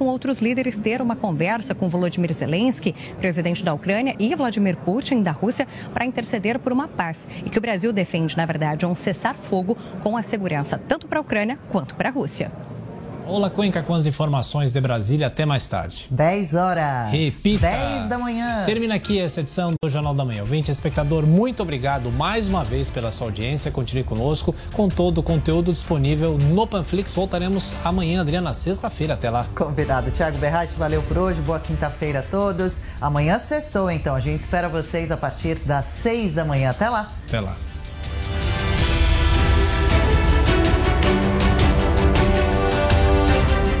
Com outros líderes ter uma conversa com Volodymyr Zelensky, presidente da Ucrânia, e Vladimir Putin, da Rússia, para interceder por uma paz. E que o Brasil defende, na verdade, um cessar-fogo com a segurança tanto para a Ucrânia quanto para a Rússia. Olá, Cuenca, com as informações de Brasília. Até mais tarde. 10 horas. Repita. 10 da manhã. Termina aqui essa edição do Jornal da Manhã. Ouvinte, espectador, muito obrigado mais uma vez pela sua audiência. Continue conosco com todo o conteúdo disponível no Panflix. Voltaremos amanhã, Adriana, sexta-feira. Até lá. Combinado. Tiago Berratti, valeu por hoje. Boa quinta-feira a todos. Amanhã sextou, então. A gente espera vocês a partir das 6 da manhã. Até lá. Até lá.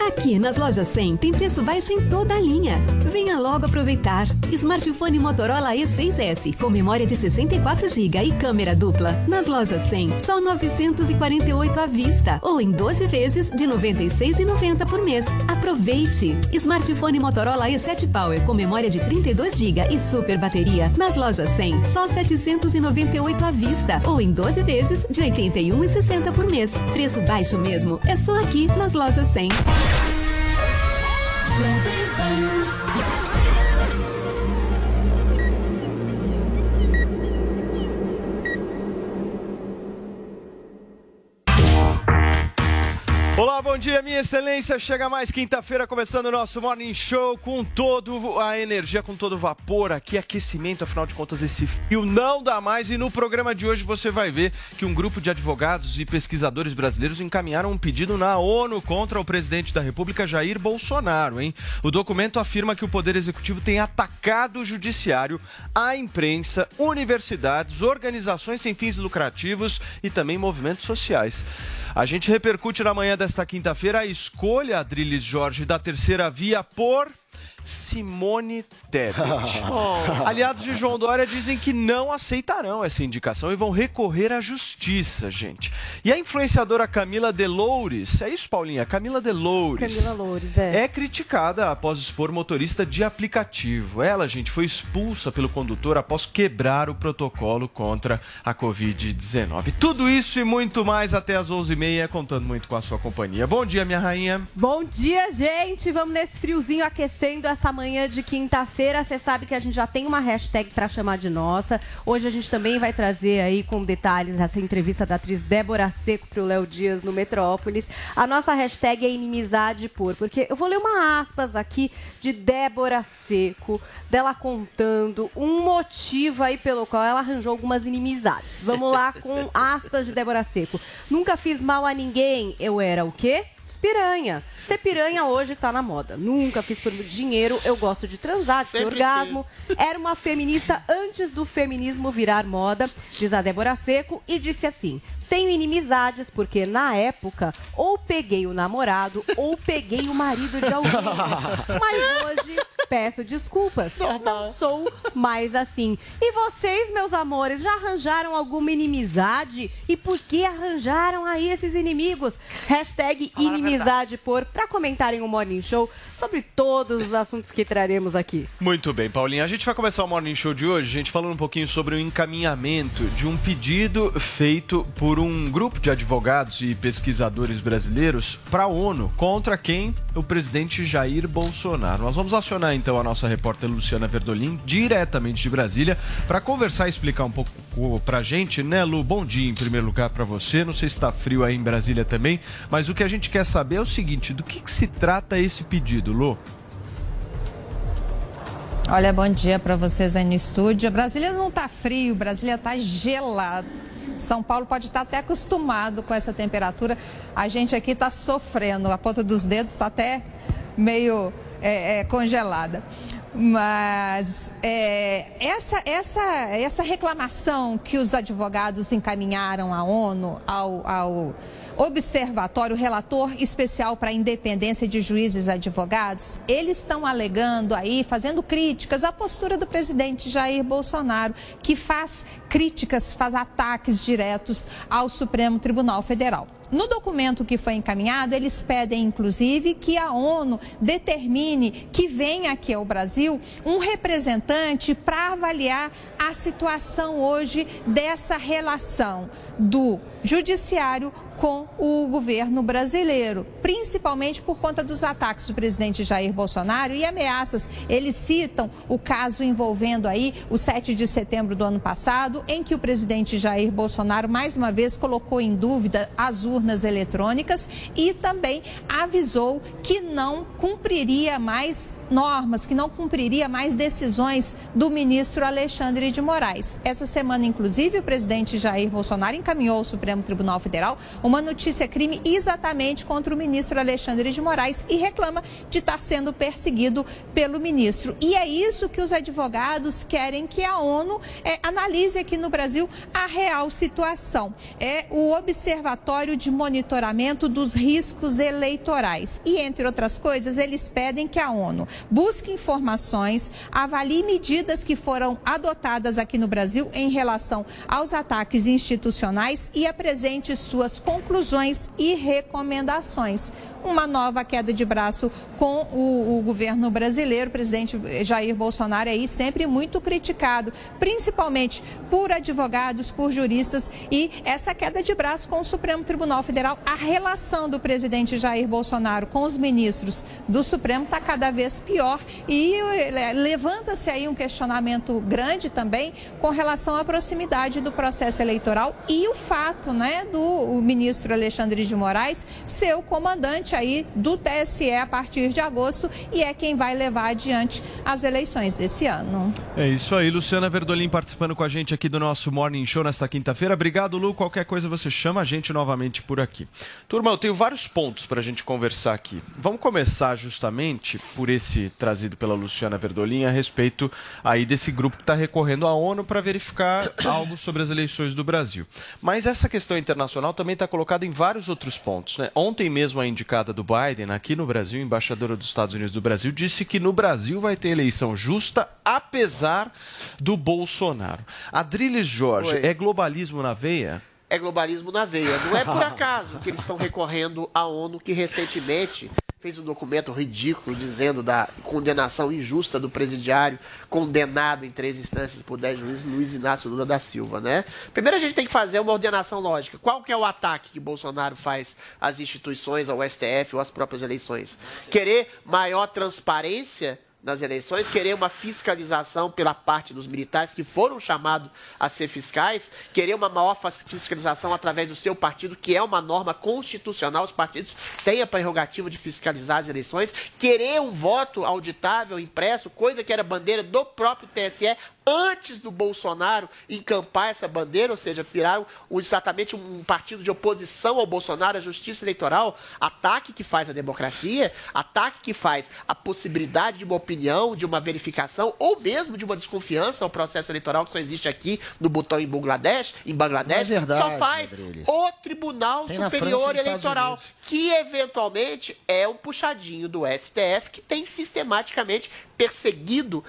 Aqui nas lojas 100 tem preço baixo em toda a linha. Venha logo aproveitar. Smartphone Motorola E6S com memória de 64 GB e câmera dupla. Nas lojas 100, só 948 à vista ou em 12 vezes de 96,90 por mês. Aproveite. Smartphone Motorola E7 Power com memória de 32 GB e super bateria. Nas lojas 100, só 798 à vista ou em 12 vezes de 81,60 por mês. Preço baixo mesmo. É só aqui nas lojas 100. Living better. Olá, bom dia, minha excelência. Chega mais quinta-feira, começando o nosso Morning Show com todo a energia, com todo o vapor aqui, aquecimento. Afinal de contas, esse fio não dá mais. E no programa de hoje você vai ver que um grupo de advogados e pesquisadores brasileiros encaminharam um pedido na ONU contra o presidente da República, Jair Bolsonaro, hein? O documento afirma que o Poder Executivo tem atacado o Judiciário, a imprensa, universidades, organizações sem fins lucrativos e também movimentos sociais. A gente repercute na manhã desta quinta-feira a escolha, Adriles Jorge, da terceira via por Simone Tebet. Oh. Aliados de João Dória dizem que não aceitarão essa indicação e vão recorrer à justiça, gente. E a influenciadora Camila Deloures, é isso, Paulinha? Camila Deloures. Camila Loures, é. É criticada após expor motorista de aplicativo. Ela, gente, foi expulsa pelo condutor após quebrar o protocolo contra a Covid-19. Tudo isso e muito mais até as 11h30, contando muito com a sua companhia. Bom dia, minha rainha. Bom dia, gente. Vamos nesse friozinho aquecendo essa manhã de quinta-feira. Você sabe que a gente já tem uma hashtag para chamar de nossa. Hoje a gente também vai trazer aí com detalhes essa entrevista da atriz Débora Seco para o Léo Dias no Metrópolis. A nossa hashtag é inimizade por, porque eu vou ler uma aspas aqui de Débora Seco, dela contando um motivo aí pelo qual ela arranjou algumas inimizades. Vamos lá com aspas de Débora Seco. Nunca fiz mal a ninguém, eu era o quê? Piranha. Ser piranha hoje tá na moda. Nunca fiz por dinheiro, eu gosto de transar, de ter orgasmo. Era uma feminista antes do feminismo virar moda, diz a Débora Seco, e disse assim: tenho inimizades porque na época ou peguei o namorado ou peguei o marido de alguém. Mas hoje peço desculpas. Não sou mais assim. E vocês, meus amores, já arranjaram alguma inimizade? E por que arranjaram aí esses inimigos? Hashtag inimizade por para comentarem o Morning Show sobre todos os assuntos que traremos aqui. Muito bem, Paulinha. A gente vai começar o Morning Show de hoje, gente, falando um pouquinho sobre o encaminhamento de um pedido feito por um grupo de advogados e pesquisadores brasileiros para a ONU contra quem? O presidente Jair Bolsonaro. Nós vamos acionar então a nossa repórter Luciana Verdolim, diretamente de Brasília, para conversar e explicar um pouco pra gente, né, Lu? Bom dia em primeiro lugar para você. Não sei se está frio aí em Brasília também, mas o que a gente quer saber é o seguinte: do que, que se trata esse pedido, Lu? Olha, bom dia para vocês aí no estúdio. Brasília não está frio, Brasília está gelado. São Paulo pode estar até acostumado com essa temperatura. A gente aqui está sofrendo, a ponta dos dedos está até meio é, é, congelada. Mas é, essa, essa, essa reclamação que os advogados encaminharam à ONU, ao, ao Observatório Relator Especial para a Independência de Juízes e Advogados, eles estão alegando aí, fazendo críticas à postura do presidente Jair Bolsonaro, que faz críticas, faz ataques diretos ao Supremo Tribunal Federal. No documento que foi encaminhado, eles pedem, inclusive, que a ONU determine que venha aqui ao Brasil um representante para avaliar a situação hoje dessa relação do judiciário com o governo brasileiro, principalmente por conta dos ataques do presidente Jair Bolsonaro e ameaças. Eles citam o caso envolvendo aí o 7 de setembro do ano passado, em que o presidente Jair Bolsonaro mais uma vez colocou em dúvida as urnas eletrônicas e também avisou que não cumpriria mais normas, que não cumpriria mais decisões do ministro Alexandre de Moraes. Essa semana, inclusive, o presidente Jair Bolsonaro encaminhou ao Supremo Tribunal Federal uma notícia crime exatamente contra o ministro Alexandre de Moraes e reclama de estar sendo perseguido pelo ministro. E é isso que os advogados querem que a ONU é, analise aqui no Brasil a real situação. É o Observatório de Monitoramento dos Riscos Eleitorais. E, entre outras coisas, eles pedem que a ONU busque informações, avalie medidas que foram adotadas aqui no Brasil em relação aos ataques institucionais e apresente suas conclusões e recomendações. Uma nova queda de braço com o, o governo brasileiro, o presidente Jair Bolsonaro aí sempre muito criticado, principalmente por advogados, por juristas e essa queda de braço com o Supremo Tribunal Federal, a relação do presidente Jair Bolsonaro com os ministros do Supremo está cada vez pior e é, levanta-se aí um questionamento grande também com relação à proximidade do processo eleitoral e o fato, né, do ministro Alexandre de Moraes ser o comandante aí do TSE a partir de agosto e é quem vai levar adiante as eleições desse ano. É isso aí, Luciana Verdolim participando com a gente aqui do nosso Morning Show nesta quinta-feira. Obrigado, Lu. Qualquer coisa você chama a gente novamente por aqui. Turma, eu tenho vários pontos para a gente conversar aqui. Vamos começar justamente por esse trazido pela Luciana Verdolim a respeito aí desse grupo que está recorrendo à ONU para verificar algo sobre as eleições do Brasil. Mas essa questão internacional também está colocada em vários outros pontos. Né? Ontem mesmo a indicada do Biden aqui no Brasil, embaixadora dos Estados Unidos do Brasil, disse que no Brasil vai ter eleição justa, apesar do Bolsonaro. Adriles Jorge, Oi. é globalismo na veia? É globalismo na veia. Não é por acaso que eles estão recorrendo à ONU, que recentemente fez um documento ridículo dizendo da condenação injusta do presidiário condenado em três instâncias por dez juízes, Luiz Inácio Lula da Silva, né? Primeiro a gente tem que fazer uma ordenação lógica. Qual que é o ataque que Bolsonaro faz às instituições, ao STF ou às próprias eleições? Querer maior transparência nas eleições, querer uma fiscalização pela parte dos militares que foram chamados a ser fiscais, querer uma maior fiscalização através do seu partido, que é uma norma constitucional, os partidos têm a prerrogativa de fiscalizar as eleições, querer um voto auditável, impresso, coisa que era bandeira do próprio TSE, antes do Bolsonaro encampar essa bandeira, ou seja, virar exatamente um partido de oposição ao Bolsonaro, à justiça eleitoral, ataque que faz a democracia, ataque que faz a possibilidade de uma opinião, de uma verificação ou mesmo de uma desconfiança ao processo eleitoral que só existe aqui no botão em Bangladesh, em Bangladesh, é verdade, só faz o Tribunal tem Superior Eleitoral, que eventualmente é um puxadinho do STF que tem sistematicamente perseguido,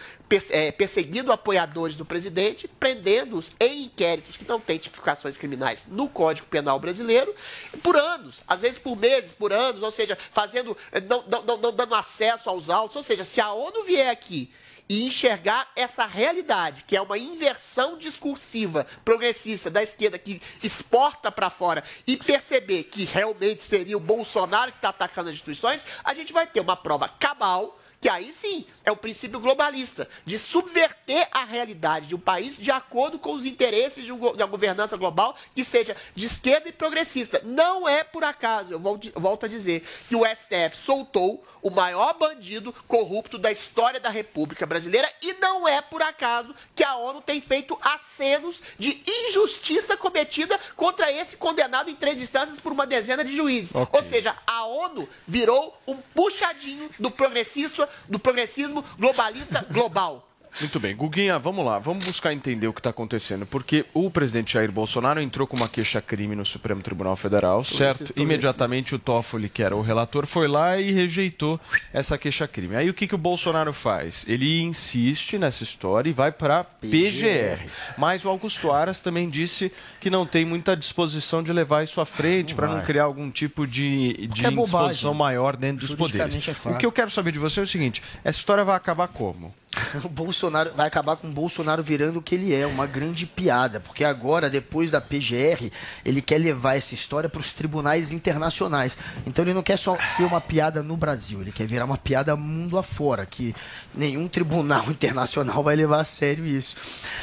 é, perseguido apoiadores do presidente, prendendo-os em inquéritos que não têm tipificações criminais no Código Penal brasileiro, por anos, às vezes por meses, por anos, ou seja, fazendo, não, não, não dando acesso aos autos. Ou seja, se a ONU vier aqui e enxergar essa realidade, que é uma inversão discursiva progressista da esquerda que exporta para fora e perceber que realmente seria o Bolsonaro que está atacando as instituições, a gente vai ter uma prova cabal que aí sim é o princípio globalista, de subverter a realidade de um país de acordo com os interesses de, uma governança global que seja de esquerda e progressista. Não é por acaso, eu volto a dizer, que o STF soltou o maior bandido corrupto da história da República Brasileira e não é por acaso que a ONU tem feito acenos de injustiça cometida contra esse condenado em três instâncias por uma dezena de juízes. Okay. Ou seja, a ONU virou um puxadinho do progressista, do progressismo globalista global. Muito bem. Guguinha, vamos lá. Vamos buscar entender o que está acontecendo. Porque o presidente Jair Bolsonaro entrou com uma queixa-crime no Supremo Tribunal Federal, certo? Imediatamente o Toffoli, que era o relator, foi lá e rejeitou essa queixa-crime. Aí o que, que o Bolsonaro faz? Ele insiste nessa história e vai para PGR. Mas o Augusto Aras também disse que não tem muita disposição de levar isso à frente para não criar algum tipo de, de é indisposição maior dentro dos poderes. É o que eu quero saber de você é o seguinte: essa história vai acabar como? o Bolsonaro vai acabar com o Bolsonaro virando o que ele é, uma grande piada, porque agora, depois da PGR, ele quer levar essa história para os tribunais internacionais. Então ele não quer só ser uma piada no Brasil, ele quer virar uma piada mundo afora, que nenhum tribunal internacional vai levar a sério isso.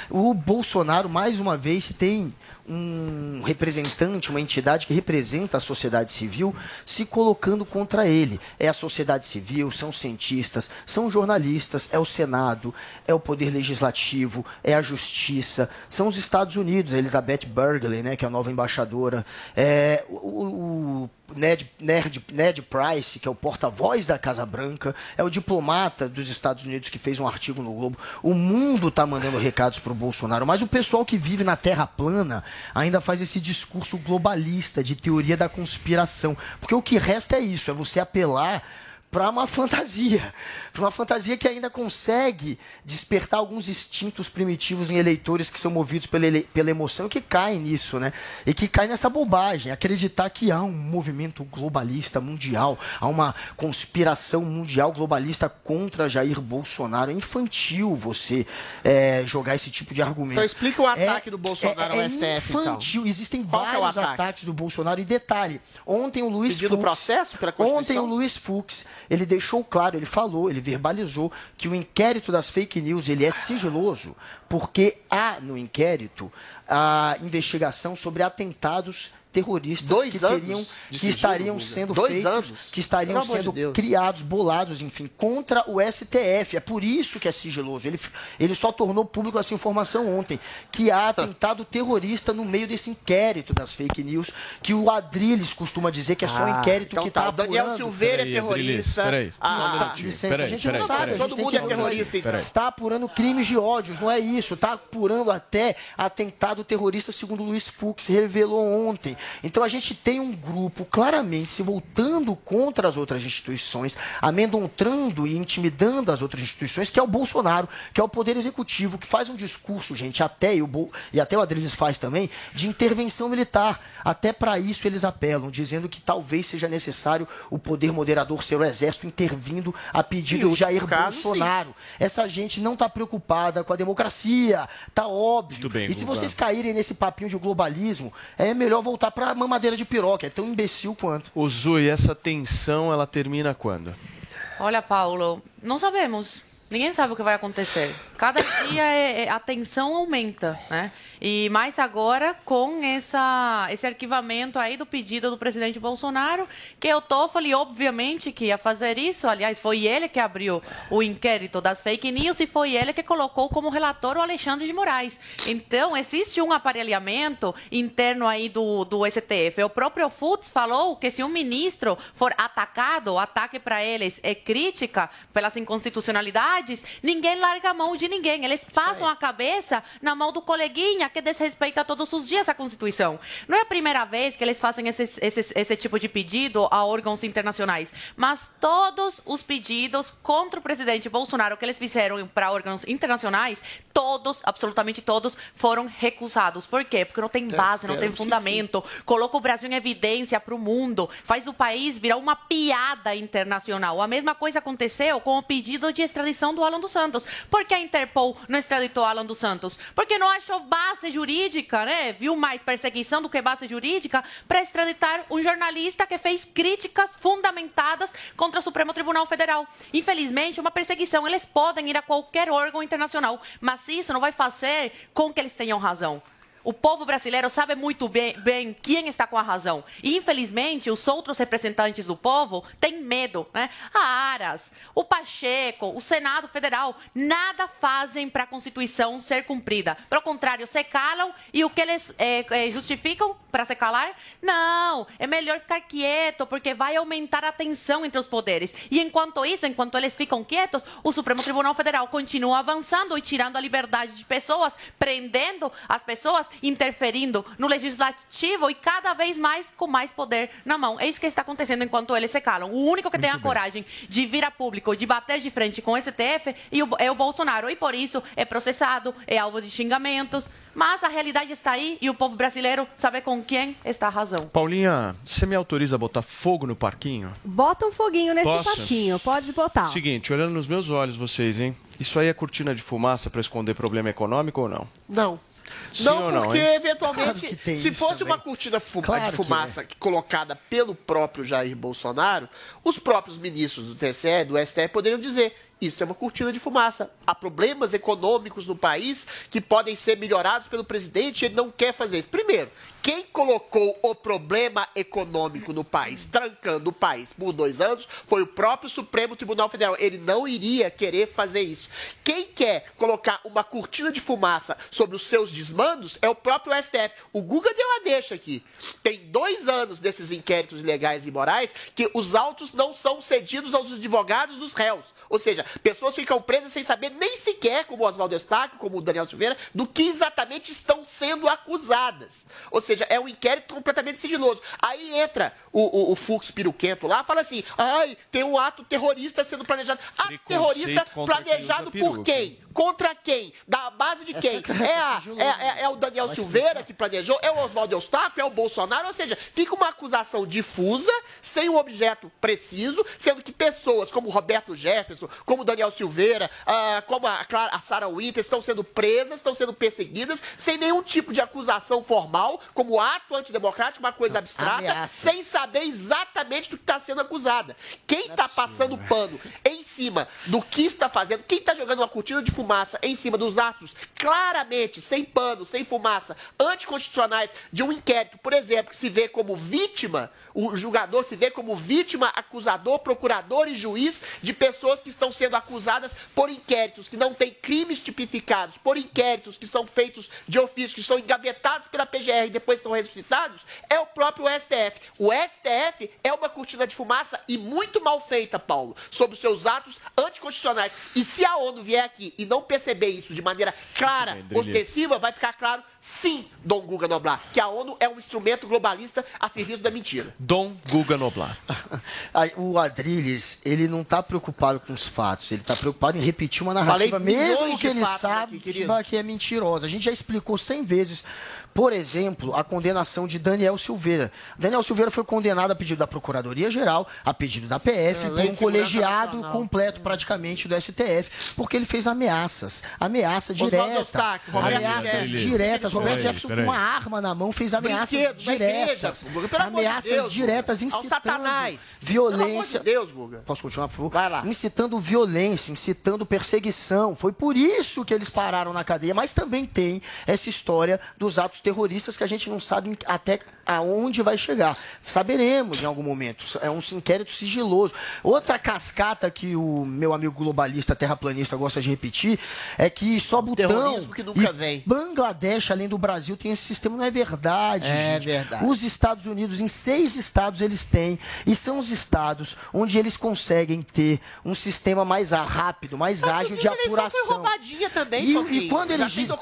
O Bolsonaro, mais uma vez, tem um representante, uma entidade que representa a sociedade civil se colocando contra ele. É a sociedade civil, são cientistas, são jornalistas, é o Senado, é o Poder Legislativo, é a Justiça, são os Estados Unidos, a Elizabeth Berkeley, né, que é a nova embaixadora, é o, o Ned, Ned, Price, que é o porta-voz da Casa Branca, é o diplomata dos Estados Unidos que fez um artigo no Globo. O mundo está mandando recados para o Bolsonaro, mas o pessoal que vive na Terra plana ainda faz esse discurso globalista de teoria da conspiração. Porque o que resta é isso, é você apelar para uma fantasia, para uma fantasia que ainda consegue despertar alguns instintos primitivos em eleitores que são movidos pela, pela emoção e que caem nisso, né? E que caem nessa bobagem, acreditar que há um movimento globalista mundial, há uma conspiração mundial globalista contra Jair Bolsonaro. É infantil você é, jogar esse tipo de argumento. Então explica o ataque é, do Bolsonaro é, ao STF. É infantil, então. existem Qual é vários ataque? ataques do Bolsonaro. E detalhe, ontem o Luiz Pedido Fux, processo pela Ontem o Luiz Fux ele deixou claro, ele falou, ele verbalizou que o inquérito das fake news ele é sigiloso, porque há no inquérito a investigação sobre atentados terroristas Dois que teriam que estariam sendo Dois feitos, anos. que estariam sendo de criados, bolados, enfim, contra o STF. É por isso que é sigiloso. Ele, ele só tornou público essa informação ontem, que há atentado terrorista no meio desse inquérito das fake news, que o Adriles costuma dizer que é só um ah, inquérito então que está tá. Daniel Silveira é terrorista. Peraí, ah, licença, peraí, a gente não sabe. Todo mundo é terrorista. Então. Está apurando crimes de ódios, não é isso. Está apurando até atentado terrorista, segundo Luiz Fux revelou ontem. Então a gente tem um grupo claramente se voltando contra as outras instituições, amedrontando e intimidando as outras instituições, que é o Bolsonaro, que é o Poder Executivo, que faz um discurso, gente, até e, o e até o Adriles faz também, de intervenção militar. Até para isso eles apelam, dizendo que talvez seja necessário o poder moderador ser o Exército intervindo a pedido de Jair caso, Bolsonaro. Sim. Essa gente não está preocupada com a democracia, tá óbvio. Bem, e se vocês caírem nesse papinho de globalismo, é melhor voltar para a mamadeira de piroca. É tão imbecil quanto. O Zui, essa tensão, ela termina quando? Olha, Paulo, não sabemos. Ninguém sabe o que vai acontecer. Cada dia é, é, a tensão aumenta, né? E mais agora com essa, esse arquivamento aí do pedido do presidente Bolsonaro, que o Toffoli, obviamente, que ia fazer isso. Aliás, foi ele que abriu o inquérito das fake news e foi ele que colocou como relator o Alexandre de Moraes. Então, existe um aparelhamento interno aí do, do STF. O próprio Futs falou que se um ministro for atacado, o ataque para eles é crítica pelas inconstitucionalidades, ninguém larga a mão de ninguém. Eles passam a cabeça na mão do coleguinha que desrespeita todos os dias a Constituição. Não é a primeira vez que eles fazem esse, esse, esse tipo de pedido a órgãos internacionais, mas todos os pedidos contra o presidente Bolsonaro que eles fizeram para órgãos internacionais, todos, absolutamente todos, foram recusados. Por quê? Porque não tem base, não tem fundamento. Coloca o Brasil em evidência para o mundo, faz o país virar uma piada internacional. A mesma coisa aconteceu com o pedido de extradição do Alan dos Santos. Por que a Interpol não extraditou Alan dos Santos? Porque não achou base jurídica, né? Viu mais perseguição do que base jurídica para extraditar um jornalista que fez críticas fundamentadas contra o Supremo Tribunal Federal. Infelizmente, uma perseguição. Eles podem ir a qualquer órgão internacional, mas isso não vai fazer com que eles tenham razão. O povo brasileiro sabe muito bem, bem, quem está com a razão. E, infelizmente, os outros representantes do povo têm medo. Né? A Aras, o Pacheco, o Senado Federal, nada fazem para a Constituição ser cumprida. Pelo contrário, se calam e o que eles é, é, justificam para se calar? Não, é melhor ficar quieto, porque vai aumentar a tensão entre os poderes. E enquanto isso, enquanto eles ficam quietos, o Supremo Tribunal Federal continua avançando e tirando a liberdade de pessoas, prendendo as pessoas interferindo no legislativo e cada vez mais com mais poder na mão. É isso que está acontecendo enquanto eles se calam. O único que Muito tem a bem. coragem de vir a público, de bater de frente com o STF é o Bolsonaro. E por isso é processado, é alvo de xingamentos. Mas a realidade está aí e o povo brasileiro sabe com quem está a razão. Paulinha, você me autoriza a botar fogo no parquinho? Bota um foguinho nesse Posso? parquinho, pode botar. Seguinte, olhando nos meus olhos vocês, hein? Isso aí é cortina de fumaça para esconder problema econômico ou não? Não. Sim não, não, porque hein? eventualmente, Claro se fosse também. uma cortina fu- Claro de fumaça colocada pelo próprio Jair Bolsonaro, os próprios ministros do TSE, do STF, poderiam dizer. Isso é uma cortina de fumaça. Há problemas econômicos no país que podem ser melhorados pelo presidente e ele não quer fazer isso. Primeiro, quem colocou o problema econômico no país, trancando o país por dois anos, foi o próprio Supremo Tribunal Federal. Ele não iria querer fazer isso. Quem quer colocar uma cortina de fumaça sobre os seus desmandos é o próprio STF. O Guga deu a deixa aqui. Tem dois anos desses inquéritos ilegais e imorais que os autos não são cedidos aos advogados dos réus. Ou seja, pessoas ficam presas sem saber nem sequer, como o Oswaldo Eustáquio, como o Daniel Silveira, do que exatamente estão sendo acusadas. Ou seja, é um inquérito completamente sigiloso. Aí entra o, o, o Fux Piruquento lá, fala assim, ai, tem um ato terrorista sendo planejado. Ato terrorista quem planejado por quem? Contra quem? Da base de quem? secreto, É, a- é, é- é o Daniel Vai Silveira que planejou? É o Oswaldo Eustáquio? É o Bolsonaro? Ou seja, fica uma acusação difusa, sem um objeto preciso, sendo que pessoas como Roberto Jefferson, como Daniel Silveira, ah, como a, a Sarah Winter estão sendo presas, estão sendo perseguidas, sem nenhum tipo de acusação formal, como ato antidemocrático, uma coisa abstrata, ameaças. sem saber exatamente do que está sendo acusada. Quem está passando pano em cima do que está fazendo, quem está jogando uma cortina de fumaça em cima dos atos claramente, sem pano, sem fumaça, anticonstitucionais de um inquérito, por exemplo, que se vê como vítima, o julgador se vê como vítima, acusador, procurador e juiz de pessoas que estão sendo acusadas por inquéritos que não têm crimes tipificados, por inquéritos que são feitos de ofício, que estão engavetados pela PGR e depois são ressuscitados, é o próprio STF. O STF é uma cortina de fumaça e muito mal feita, Paulo, sobre os seus atos anticonstitucionais. E se a ONU vier aqui e não perceber isso de maneira clara, bem, ostensiva, vai ficar claro, sim, Dom Guga Noblar, que a ONU é um instrumento globalista a serviço da mentira. Dom Guga Noblar. O Adrilles, ele não tá preocupado com os fatos, ele tá preocupado em repetir uma narrativa, Falei mesmo que ele fatos sabe aqui, querido. que é mentirosa. A gente já explicou 100 vezes, por exemplo, a condenação de Daniel Silveira. Daniel Silveira foi condenado a pedido da Procuradoria-Geral, a pedido da PF, É, por um colegiado completo praticamente do STF, porque ele fez ameaças, ameaça direta, ameaças diretas. Roberto Jefferson com uma arma na mão fez ameaças Brinquedo igreja, diretas, de ameaças Deus, diretas incitando Satanás. violência. De Deus, Guga. Posso continuar, por favor? Vai lá. Incitando violência, incitando perseguição. Foi por isso que eles pararam na cadeia. Mas também tem essa história dos atos terroristas que a gente não sabe até aonde vai chegar. Saberemos em algum momento. É um inquérito sigiloso. Outra cascata que o meu amigo globalista terraplanista gosta de repetir é que só Butão que nunca e vem. Bangladesh, além do Brasil, tem esse sistema. Não é verdade, É gente. verdade. Os Estados Unidos, em seis estados eles têm, e são os estados onde eles conseguem ter um sistema mais rápido, mais ágil de foi apuração. roubadinha também, E, e quando Já eles dizem.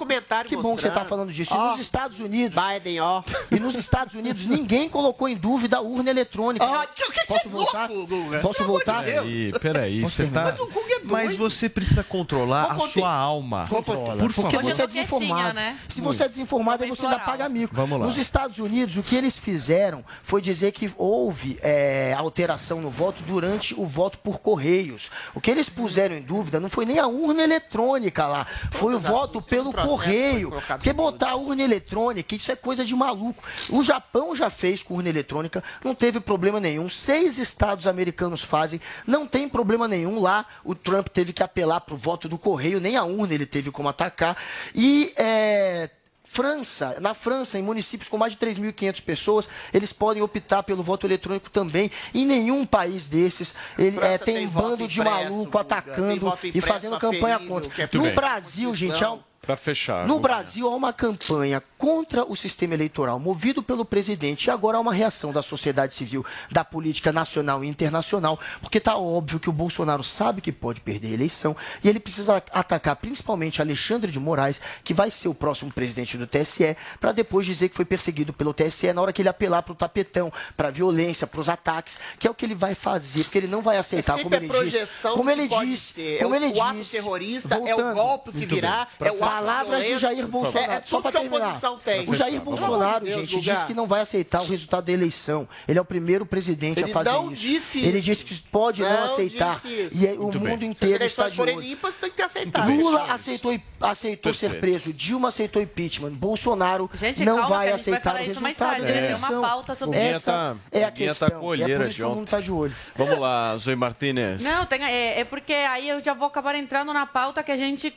Que bom que você está mostrando. falando disso. E nos Estados Unidos. Biden, ó. E nos Estados Unidos ninguém colocou em dúvida a urna eletrônica. Ah, que- que Posso é voltar? louco, Guga? Posso Pelo de voltar? Peraí, peraí, você tá. terminar? Mas você precisa controlar a Vamos sua alma. Controla. Por favor. Porque você é desinformado. né? Se você é desinformado, aí você ainda paga mico. Vamos lá. Nos Estados Unidos, o que eles fizeram foi dizer que houve é, alteração no voto durante o voto por correios. O que eles puseram em dúvida não foi nem a urna eletrônica lá, foi o voto pelo correio. Porque botar a urna eletrônica, isso é coisa de maluco. O Japão já fez com urna eletrônica, não teve problema nenhum. Seis estados americanos fazem, não tem problema nenhum. Lá o Trump teve que apelar para o voto do correio, nem a urna ele teve como atacar. E é, França, na França, em municípios com mais de 3.500 pessoas, eles podem optar pelo voto eletrônico também. Em nenhum país desses ele, é, tem, tem bando voto de impresso, maluco atacando e impresso fazendo campanha aferido, contra. é No. Brasil, gente, é um, Pra fechar. no. Brasil há uma campanha contra o sistema eleitoral movido pelo presidente e agora há uma reação da sociedade civil, da política nacional e internacional, porque está óbvio que o Bolsonaro sabe que pode perder a eleição e ele precisa atacar principalmente Alexandre de Moraes, que vai ser o próximo presidente do TSE, para depois dizer que foi perseguido pelo TSE na hora que ele apelar para o tapetão, para a violência, para os ataques, que é o que ele vai fazer, porque ele não vai aceitar, É como ele disse. Como ele disse, ser. como é ele o ato disse, terrorista, é o voltando. golpe que Muito virá, é o ato Palavras do. Jair Bolsonaro. É, é Só para terminar. tem. O Jair Bolsonaro, gente, disse que não vai aceitar o resultado da eleição. Ele é o primeiro presidente Ele a fazer não isso. disse Ele disse que pode não, Não aceitar. E aí, o Muito mundo bem. Inteiro está de olho. limpas, tem que ter aceitado. Lula aceitou, aceitou ser preso, Dilma aceitou impeachment, Bolsonaro Gente, não calma, vai vai aceitar falar o resultado tarde, da? Tem eleição. uma pauta sobre Guguinha Essa tá- é a tá questão. e é por isso que o mundo está de olho. Vamos lá, Zoe Martinez. Não, tem- é, é porque aí eu já vou acabar entrando na pauta que a gente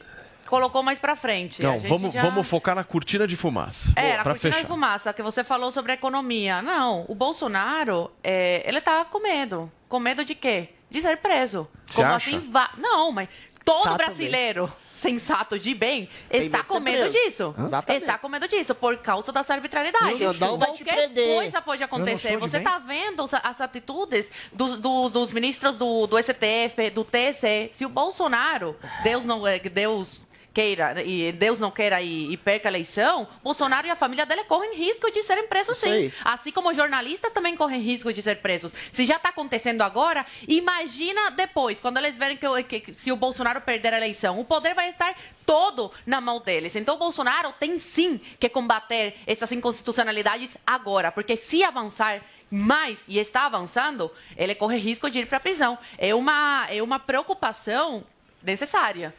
colocou mais pra frente. A Não, gente vamos, já- vamos focar na cortina de fumaça. É, na cortina fechar. de fumaça, que você falou sobre a economia. Não, o Bolsonaro, é, ele tá com medo. Com medo de quê? De ser preso. Você Como acha? assim? Va... Não, mas todo Tá brasileiro sensato de bem Tem está com medo preso. disso. Exatamente. Está com medo disso, por causa dessa arbitrariedade. Não, não vai te Qualquer coisa pode acontecer. Você está vendo as atitudes dos, do- dos ministros do, do STF, do TSE. Se o Bolsonaro, Deus não é, Deus queira e Deus não queira e, e perca a eleição, Bolsonaro e a família dele correm risco de serem presos sim. Assim como jornalistas também correm risco de ser presos. Se já está acontecendo agora, imagina depois, quando eles verem que- que se o Bolsonaro perder a eleição. O poder vai estar todo na mão deles. Então, o Bolsonaro tem sim que combater essas inconstitucionalidades agora, porque se avançar mais e está avançando, ele corre risco de ir para a prisão. É uma, é uma preocupação necessária.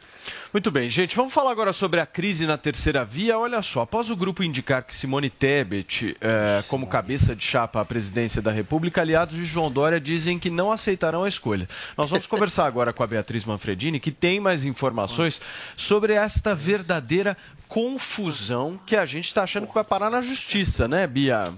Muito bem, gente, vamos falar agora sobre a crise na terceira via. Olha só, após o grupo indicar que Simone Tebet, eh, como cabeça de chapa à presidência da República, aliados de João Dória dizem que não aceitarão a escolha. Nós vamos conversar agora com a Beatriz Manfredini, que tem mais informações sobre esta verdadeira confusão que a gente está achando que vai parar na justiça, né, Bia?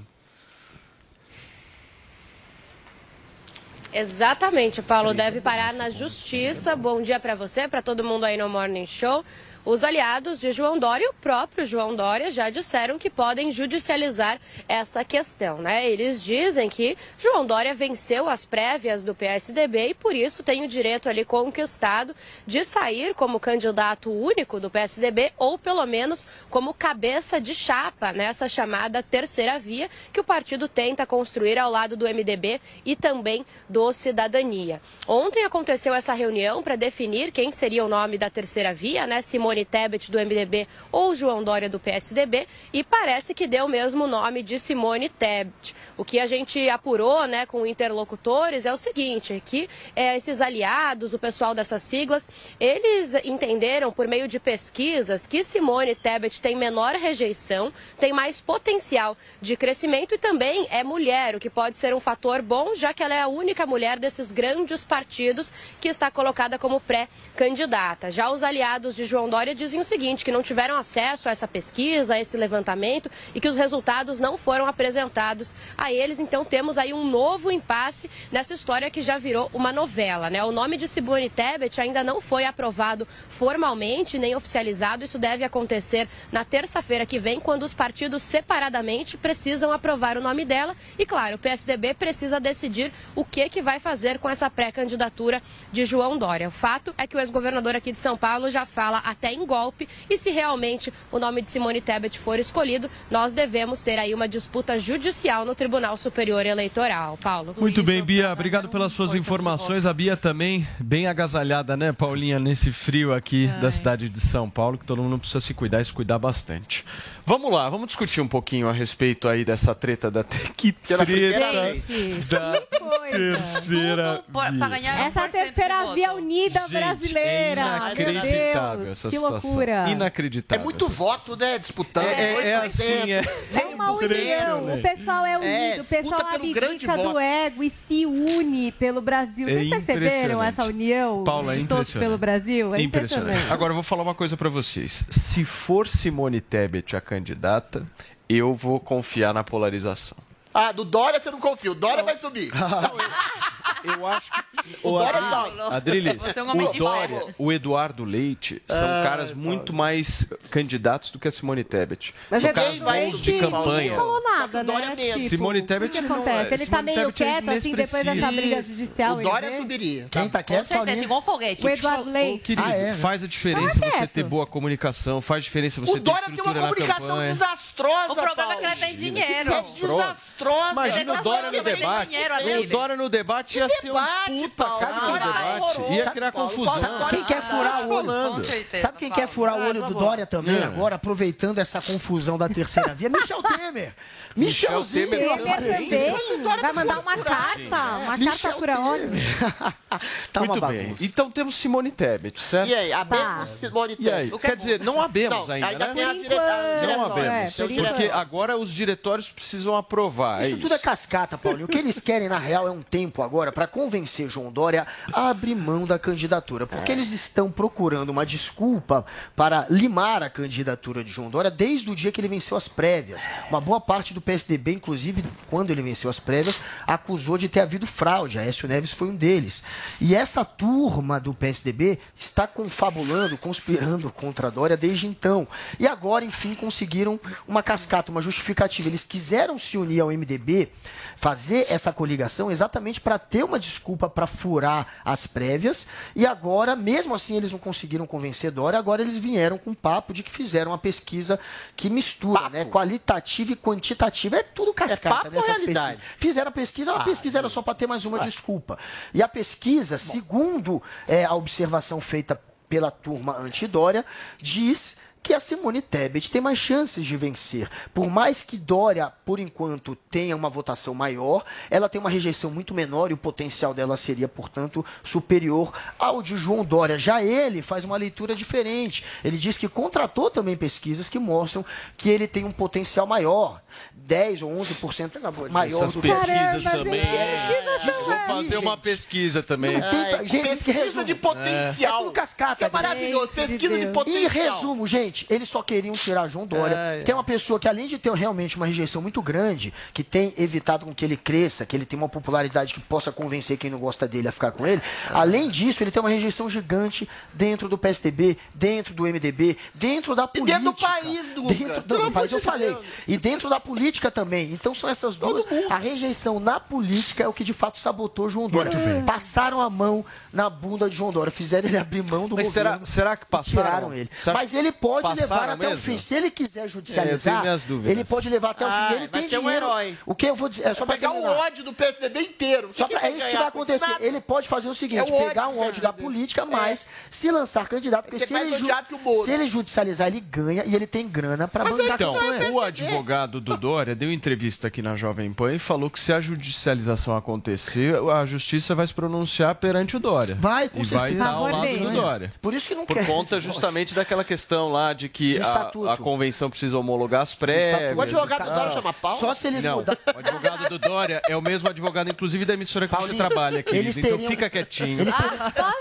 Exatamente, Paulo deve parar na justiça. Bom dia para você, para todo mundo aí no Morning Show. Os aliados de João Dória e o próprio João Dória já disseram que podem judicializar essa questão, né? Eles dizem que João Dória venceu as prévias do PSDB e por isso tem o direito ali conquistado de sair como candidato único do PSDB ou pelo menos como cabeça de chapa nessa chamada terceira via que o partido tenta construir ao lado do MDB e também do Cidadania. Ontem aconteceu essa reunião para definir quem seria o nome da terceira via, né? Simone Tebet do MDB ou João Dória do PSDB e parece que deu mesmo o nome de Simone Tebet. O que a gente apurou, né, com interlocutores é o seguinte, que é, esses aliados, o pessoal dessas siglas, eles entenderam por meio de pesquisas que Simone Tebet tem menor rejeição, tem mais potencial de crescimento e também é mulher, o que pode ser um fator bom, já que ela é a única mulher desses grandes partidos que está colocada como pré-candidata. Já os aliados de João Dória dizem o seguinte, que não tiveram acesso a essa pesquisa, a esse levantamento e que os resultados não foram apresentados a eles. Então temos aí um novo impasse nessa história que já virou uma novela, né? O nome de Simone Tebet ainda não foi aprovado formalmente nem oficializado. Isso deve acontecer na terça-feira que vem, quando os partidos separadamente precisam aprovar o nome dela. E claro, o PSDB precisa decidir o que que vai fazer com essa pré-candidatura de João Dória. O fato é que o ex-governador aqui de São Paulo já fala até em golpe. E se realmente o nome de Simone Tebet for escolhido, nós devemos ter aí uma disputa judicial no Tribunal Superior Eleitoral. Paulo. Muito bem, Bia. Obrigado pelas suas informações. A Bia também bem agasalhada, né, Paulinha, nesse frio aqui da cidade de São Paulo, que todo mundo precisa se cuidar e se cuidar bastante. Vamos lá, vamos discutir um pouquinho a respeito aí dessa treta da... Que treta vez. da terceira via. Essa terceira via unida Gente, brasileira. É inacreditável essa situação. Loucura. É Inacreditável. muito voto, né? Disputando. É- dois é por assim, cento. É uma união, o pessoal é unido, É, o pessoal abdica do voto. ego e se une pelo Brasil. É Vocês perceberam essa união Paula, é de todos impressionante. pelo Brasil? É impressionante. impressionante. Agora eu vou falar uma coisa pra vocês. Se for Simone Tebet a candidata, eu vou confiar na polarização. Ah, do Dória você não confia. O Dória vai subir. Eu acho que. O Dória. Adriles, Você é um o de Dória, o Eduardo Leite são Ah, caras muito mais candidatos do que a Simone Tebet. Mas são é caras bons de campanha. Não falou nada, né? Tipo, Simone Tebet O que não acontece? é- Ele tá meio Tebet é quieto, assim, depois dessa briga judicial. O Dória subiria. Quem tá quieto, Paulinha? igual foguete. O Eduardo Leite. Querido, Ah, é, faz a diferença você ter boa comunicação, faz diferença você O ter Dória tem uma comunicação desastrosa, O problema é que ela tem dinheiro. É desastrosa. Imagina o Dória no debate. O Dória no debate ia ser um puta Paulo? cara no Ah, debate. Ia Sabe, criar confusão. Quem quer furar tô o olho? Sabe quem quer furar o olho do Dória também É. agora, aproveitando essa confusão da terceira via? Michel Temer. Michel Michelzinho. Temer Temer vai mandar uma carta, uma carta fura olho. Tá uma Muito bem. bagunça. Então temos Simone Tebet, certo? E aí, abemos Tá. Simone? Tebet. Quer dizer, não abemos ainda, ainda né? Não É, abemos. por porque agora os diretórios precisam aprovar. Isso é tudo é cascata, Paulinho. O que eles querem, na real, é um tempo agora para convencer João Dória a abrir mão da candidatura. Porque eles estão procurando uma desculpa para limar a candidatura de João Dória desde o dia que ele venceu as prévias. Uma boa parte do PSDB, inclusive, quando ele venceu as prévias, acusou de ter havido fraude. Aécio Neves foi um deles. E essa turma do PSDB está confabulando, conspirando contra a Dória desde então. E agora, enfim, conseguiram uma cascata, uma justificativa. Eles quiseram se unir ao MDB, fazer essa coligação exatamente para ter uma desculpa para furar as prévias. E agora, mesmo assim, eles não conseguiram convencer Dória. Agora eles vieram com um papo de que fizeram uma pesquisa que mistura, né? Qualitativa e quantitativa. É tudo cascata papo ou nessas pesquisas. Fizeram a pesquisa, a Ah, pesquisa era só para ter mais uma desculpa. E a pesquisa, segundo é, a observação feita pela turma antidória, diz que a Simone Tebet tem mais chances de vencer. Por mais que Dória, por enquanto, tenha uma votação maior, ela tem uma rejeição muito menor e o potencial dela seria, portanto, superior ao de João Dória. Já ele faz uma leitura diferente. Ele diz que contratou também pesquisas que mostram que ele tem um potencial maior. 10 ou 11% maior Essas do que pesquisas Caramba, também. É. Vou fazer uma pesquisa também. Não tem pra- gente, pesquisa resumo. de potencial. É tudo cascata. Isso é maravilhoso. gente. Pesquisa de potencial. Em resumo, gente, eles só queriam tirar João Dória, É, que é uma pessoa que, além de ter realmente uma rejeição muito grande, que tem evitado com que ele cresça, que ele tem uma popularidade que possa convencer quem não gosta dele a ficar com ele. Além disso, ele tem uma rejeição gigante dentro do PSDB, dentro do MDB, dentro da política. dentro do país, Duca. Dentro do amor país, eu falei. E dentro da política também. Então são essas duas. A rejeição na política é o que de fato sabotou João Dória. Passaram a mão na bunda de João Dória, fizeram ele abrir mão do Mas governo. será, será que passaram? Tiraram ele. Mas ele pode levar até o mesmo? fim. Se ele quiser É, judicializar, dúvidas. ele pode levar até o fim. Ah, ele vai tem ser um dinheiro. herói. O que eu vou dizer? É só para pegar o terminar. ódio do PSDB inteiro. Só O pra, é isso que vai acontecer. nada? Ele pode fazer o seguinte: É o pegar um ódio da política, mas se lançar candidato, porque Ser se ele, o se ele judicializar, ele ganha e ele tem grana para Mas bancar Então, o advogado do Dória deu entrevista aqui na Jovem Pan e falou que se a judicialização acontecer, a justiça vai se pronunciar perante o Dória. Vai, com E vai certeza. estar ao Favor lado dele. do Dória. Por isso que não Por quer. conta justamente daquela questão lá de que a, a convenção precisa homologar as prévias. O advogado do. Dória chama Paulo? Só se eles Não, mudar. o advogado do Dória é o mesmo advogado, inclusive, da emissora que Paulinho, você trabalha, querido. eles Então teriam- fica quietinho. Eles têm-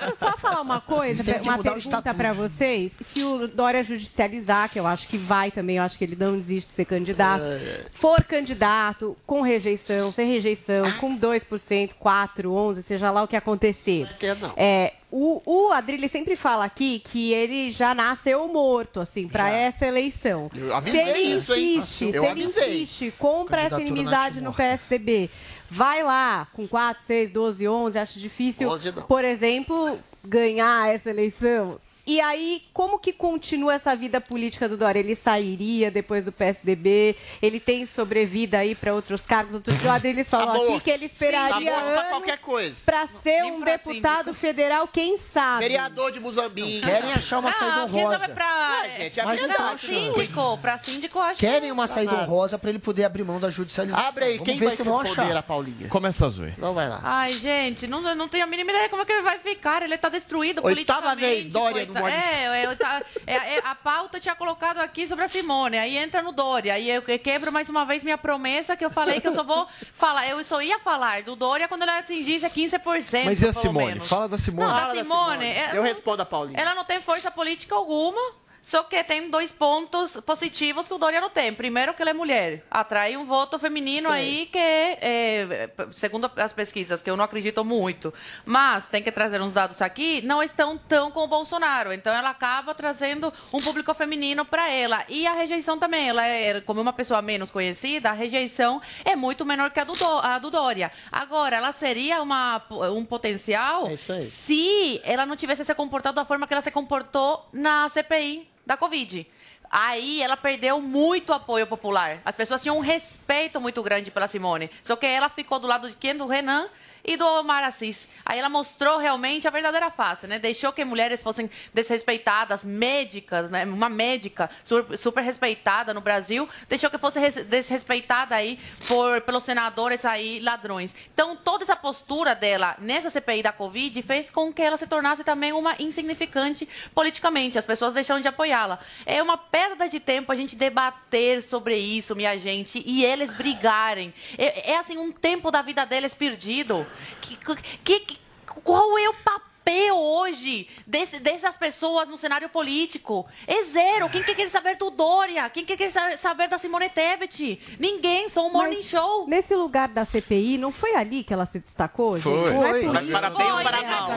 Posso só falar uma coisa, uma mudar o pergunta pra vocês? Se o Dória judicializar, que eu acho que vai também, eu acho que ele não desiste de ser candidato, for candidato com rejeição, sem rejeição, com 2%, 4, 11, seja lá o que acontecer. Não. É, o, o Adrilho sempre fala aqui que ele já nasceu morto, assim, pra essa eleição. Eu avisei se ele isso, hein? insiste, Eu se ele avisei. insiste, compra essa inimizade no. PSDB, vai lá com 4, 6, 12, 11, acho difícil, 11 não. por exemplo, ganhar essa eleição. E aí, como que continua essa vida política do Dória? Ele sairia depois do PSDB? Ele tem sobrevida aí para outros cargos? Outro dia o Adriles falou Aborto. aqui que ele esperaria Sim, qualquer coisa. para ser um deputado federal, quem sabe? Vereador de Moçambique. Querem achar uma saída Não, quem honrosa. pra... Não, gente, é Mas não não, tá achando. síndico, pra síndico, acho Querem uma saída honrosa para ele poder abrir mão da judicialização. Abre aí, Vamos quem ver vai se responder achar. a Paulinha? Começa a Zoe. Então vai lá. Ai, gente, não, não tenho a mínima ideia como é que ele vai ficar. Ele tá destruído Oitava politicamente. vez, Dória É, é, eu tá- é, é, a pauta tinha colocado aqui sobre a Simone. Aí entra no Dória. Aí eu quebro mais uma vez minha promessa que eu falei que eu só vou falar. Eu só ia falar do Dória quando ele atingisse 15%. Mas e a pelo Simone? menos. Fala da Simone. Não, da Fala da Simone. Simone. é- Eu respondo a Paulinha. Ela não tem força política alguma. Só que tem dois pontos positivos que o Dória não tem. Primeiro, que ela é mulher. Atrai um voto feminino Sim. aí que, é, segundo as pesquisas, que eu não acredito muito, mas tem que trazer uns dados aqui, não estão tão com o Bolsonaro. Então, ela acaba trazendo um público feminino para ela. E a rejeição também. Ela é, como uma pessoa menos conhecida, a rejeição é muito menor que a do, a do Dória. Agora, ela seria uma, um potencial É se ela não tivesse se comportado da forma que ela se comportou na CPI da Covid. Aí ela perdeu muito apoio popular. As pessoas tinham um respeito muito grande pela Simone. Só que ela ficou do lado de quem? Do Renan e do Omar Assis. Aí ela mostrou realmente a verdadeira face, né? Deixou que mulheres fossem desrespeitadas, médicas, né? Uma médica super, respeitada no Brasil, deixou que fosse res- desrespeitada aí por, pelos senadores aí ladrões. Então, toda essa postura dela nessa CPI da Covid fez com que ela se tornasse também uma insignificante politicamente. As pessoas deixaram de apoiá-la. É uma perda de tempo a gente debater sobre isso, minha gente, e eles brigarem. É, é assim, um tempo da vida deles perdido. Que, que, que- qual é o papel hoje desse- dessas pessoas no cenário político? É zero. Quem que quer saber do Dória? Quem que quer sa- saber da Simone Tebet? Ninguém, só um morning Mas show. Nesse lugar da CPI, não foi ali que ela se destacou, gente? Foi. Não é Mas para bem ou para mal,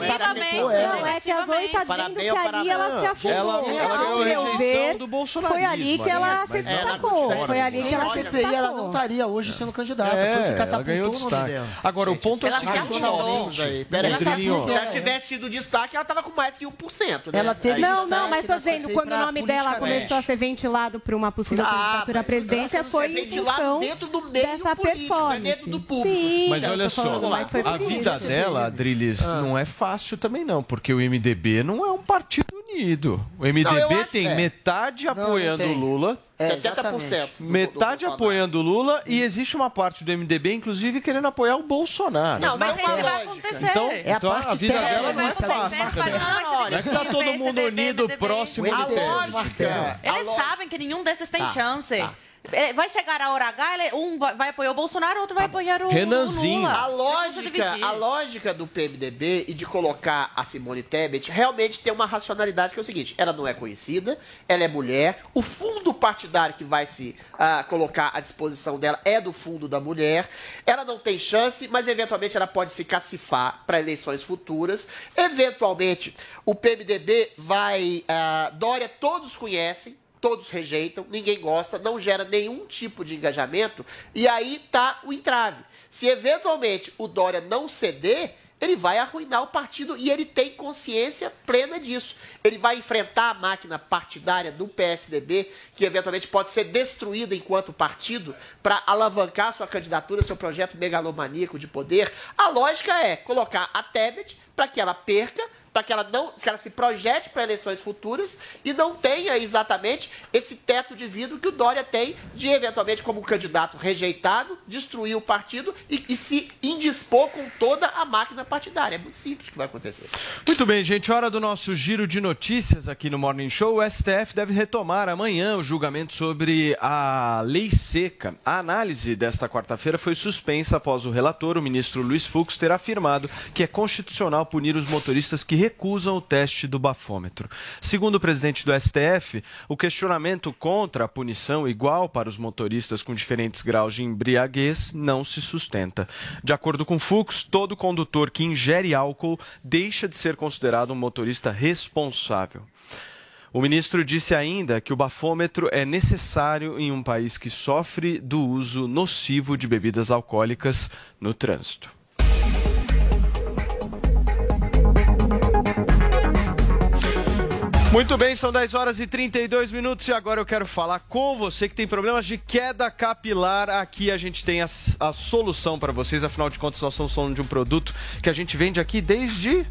é. Não, é que a Zoe tá Para dizendo que ali ela se afundou. Ela- ela Ao ganhou rejeição ver, do bolsonarismo, Foi ali que ela se é, destacou. Foi ali que ela a se CPI, ela não destacou. estaria hoje sendo candidata. foi o que É, catapultou o nome dela. Agora, o ponto é o ela se seguinte. Se ela tivesse tido destaque, ela tava com mais que 1%, né? Ela teve Não, não, destaque mas tô dizendo, quando o nome dela começou a ser ventilado para uma possível Ah, candidatura à mas presidência, foi em função dentro do meio dessa político, é performance. dentro do público. Sim, Mas olha só, a vida dela, Adriles, Ah. não é fácil também não, porque o MDB não é um partido unido. O MDB Não, tem é. metade não apoiando o. Lula, É, 70%. do- metade apoiando o Lula e existe uma parte do MDB, inclusive, querendo apoiar o Bolsonaro. Não, mas Mas isso vai lógica. acontecer. Então, É a então a, parte vida dela não é fácil vai- não, é que tá todo mundo unido MDB. próximo A do Temer. lógica. a Eles sabem que nenhum desses tem Tá, chance. Tá. É, Vai chegar a hora H, ele- um vai apoiar o Bolsonaro, outro vai apoiar o, Renanzinho. o Lula. A lógica, a lógica do PMDB e de colocar a Simone Tebet realmente tem uma racionalidade que é o seguinte: ela não é conhecida, ela é mulher, o fundo partidário que vai se ah, colocar à disposição dela é do fundo da mulher, ela não tem chance, mas eventualmente ela pode se cacifar para eleições futuras. Eventualmente, o PMDB vai. ah, Dória, todos conhecem todos rejeitam, ninguém gosta, não gera nenhum tipo de engajamento, e aí tá o entrave. Se eventualmente o Dória não ceder, ele vai arruinar o partido e ele tem consciência plena disso. Ele vai enfrentar a máquina partidária do PSDB, que eventualmente pode ser destruída enquanto partido, para alavancar sua candidatura, seu projeto megalomaníaco de poder. A lógica é colocar a Tebet para que ela perca, para que ela não, que ela se projete para eleições futuras e não tenha exatamente esse teto de vidro que o Dória tem de eventualmente como candidato rejeitado, destruir o partido e, e se indispor com toda a máquina partidária. É muito simples o que vai acontecer. Muito bem, gente. Hora do nosso giro de notícias aqui no Morning Show. O STF deve retomar amanhã o julgamento sobre a lei seca. A análise desta quarta-feira foi suspensa após o relator, o ministro Luiz Fux, ter afirmado que é constitucional punir os motoristas que recusam o teste do bafômetro. Segundo o presidente do STF, o questionamento contra a punição igual para os motoristas com diferentes graus de embriaguez não se sustenta. De acordo com Fux, todo condutor que ingere álcool deixa de ser considerado um motorista responsável. O ministro disse ainda que o bafômetro é necessário em um país que sofre do uso nocivo de bebidas alcoólicas no trânsito. Muito bem, são 10 horas e 32 minutos e agora eu quero falar com você que tem problemas de queda capilar. Aqui a gente tem a, a solução para vocês, afinal de contas nós estamos falando de um produto que a gente vende aqui desde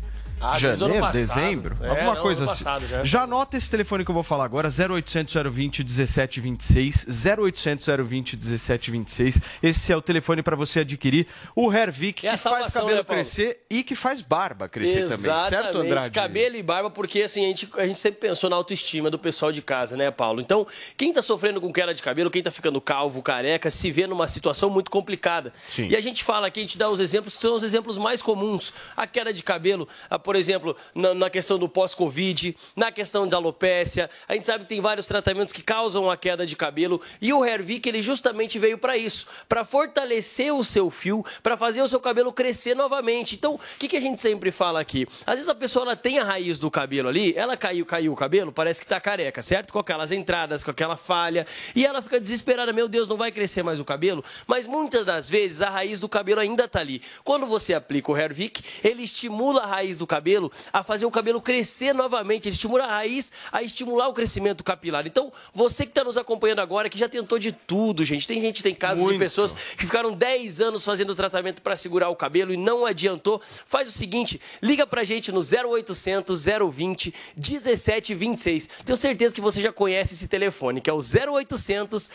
Ah, janeiro, passado. dezembro, É, alguma não, coisa assim. passado já. Já anota esse telefone que eu vou falar agora, 0800 020 1726, 0800 020 1726. Esse é o telefone para você adquirir o Hervik, É a que faz salvação, cabelo né, crescer e que faz barba crescer também, certo, Exatamente. Andrade? Cabelo e barba, porque assim, a gente, a gente sempre pensou na autoestima do pessoal de casa, né, Paulo? Então, quem tá sofrendo com queda de cabelo, quem tá ficando calvo, careca, se vê numa situação muito complicada. Sim. E a gente fala aqui, a gente dá os exemplos que são os exemplos mais comuns. A queda de cabelo, ah, por exemplo, na, na questão do pós-Covid, na questão da alopécia. A gente sabe que tem vários tratamentos que causam a queda de cabelo. E o Hervik, ele justamente veio para isso, para fortalecer o seu fio, para fazer o seu cabelo crescer novamente. Então, o que, que a gente sempre fala aqui? Às vezes a pessoa ela tem a raiz do cabelo ali, ela caiu, caiu o cabelo, parece que tá careca, certo? Com aquelas entradas, com aquela falha, e ela fica desesperada, meu Deus, não vai crescer mais o cabelo. Mas muitas das vezes a raiz do cabelo ainda tá ali. Quando você aplica o Hervik, ele estimula a raiz do cabelo a fazer o cabelo crescer novamente, ele estimula a raiz a estimular o crescimento capilar. Então, você que está nos acompanhando agora, que já tentou de tudo, gente, tem gente, tem casos de Muito. pessoas que ficaram 10 anos fazendo tratamento para segurar o cabelo e não adiantou. Faz o seguinte, liga pra gente no 0800 020 1726. Tenho certeza que você já conhece esse telefone, que é o 0800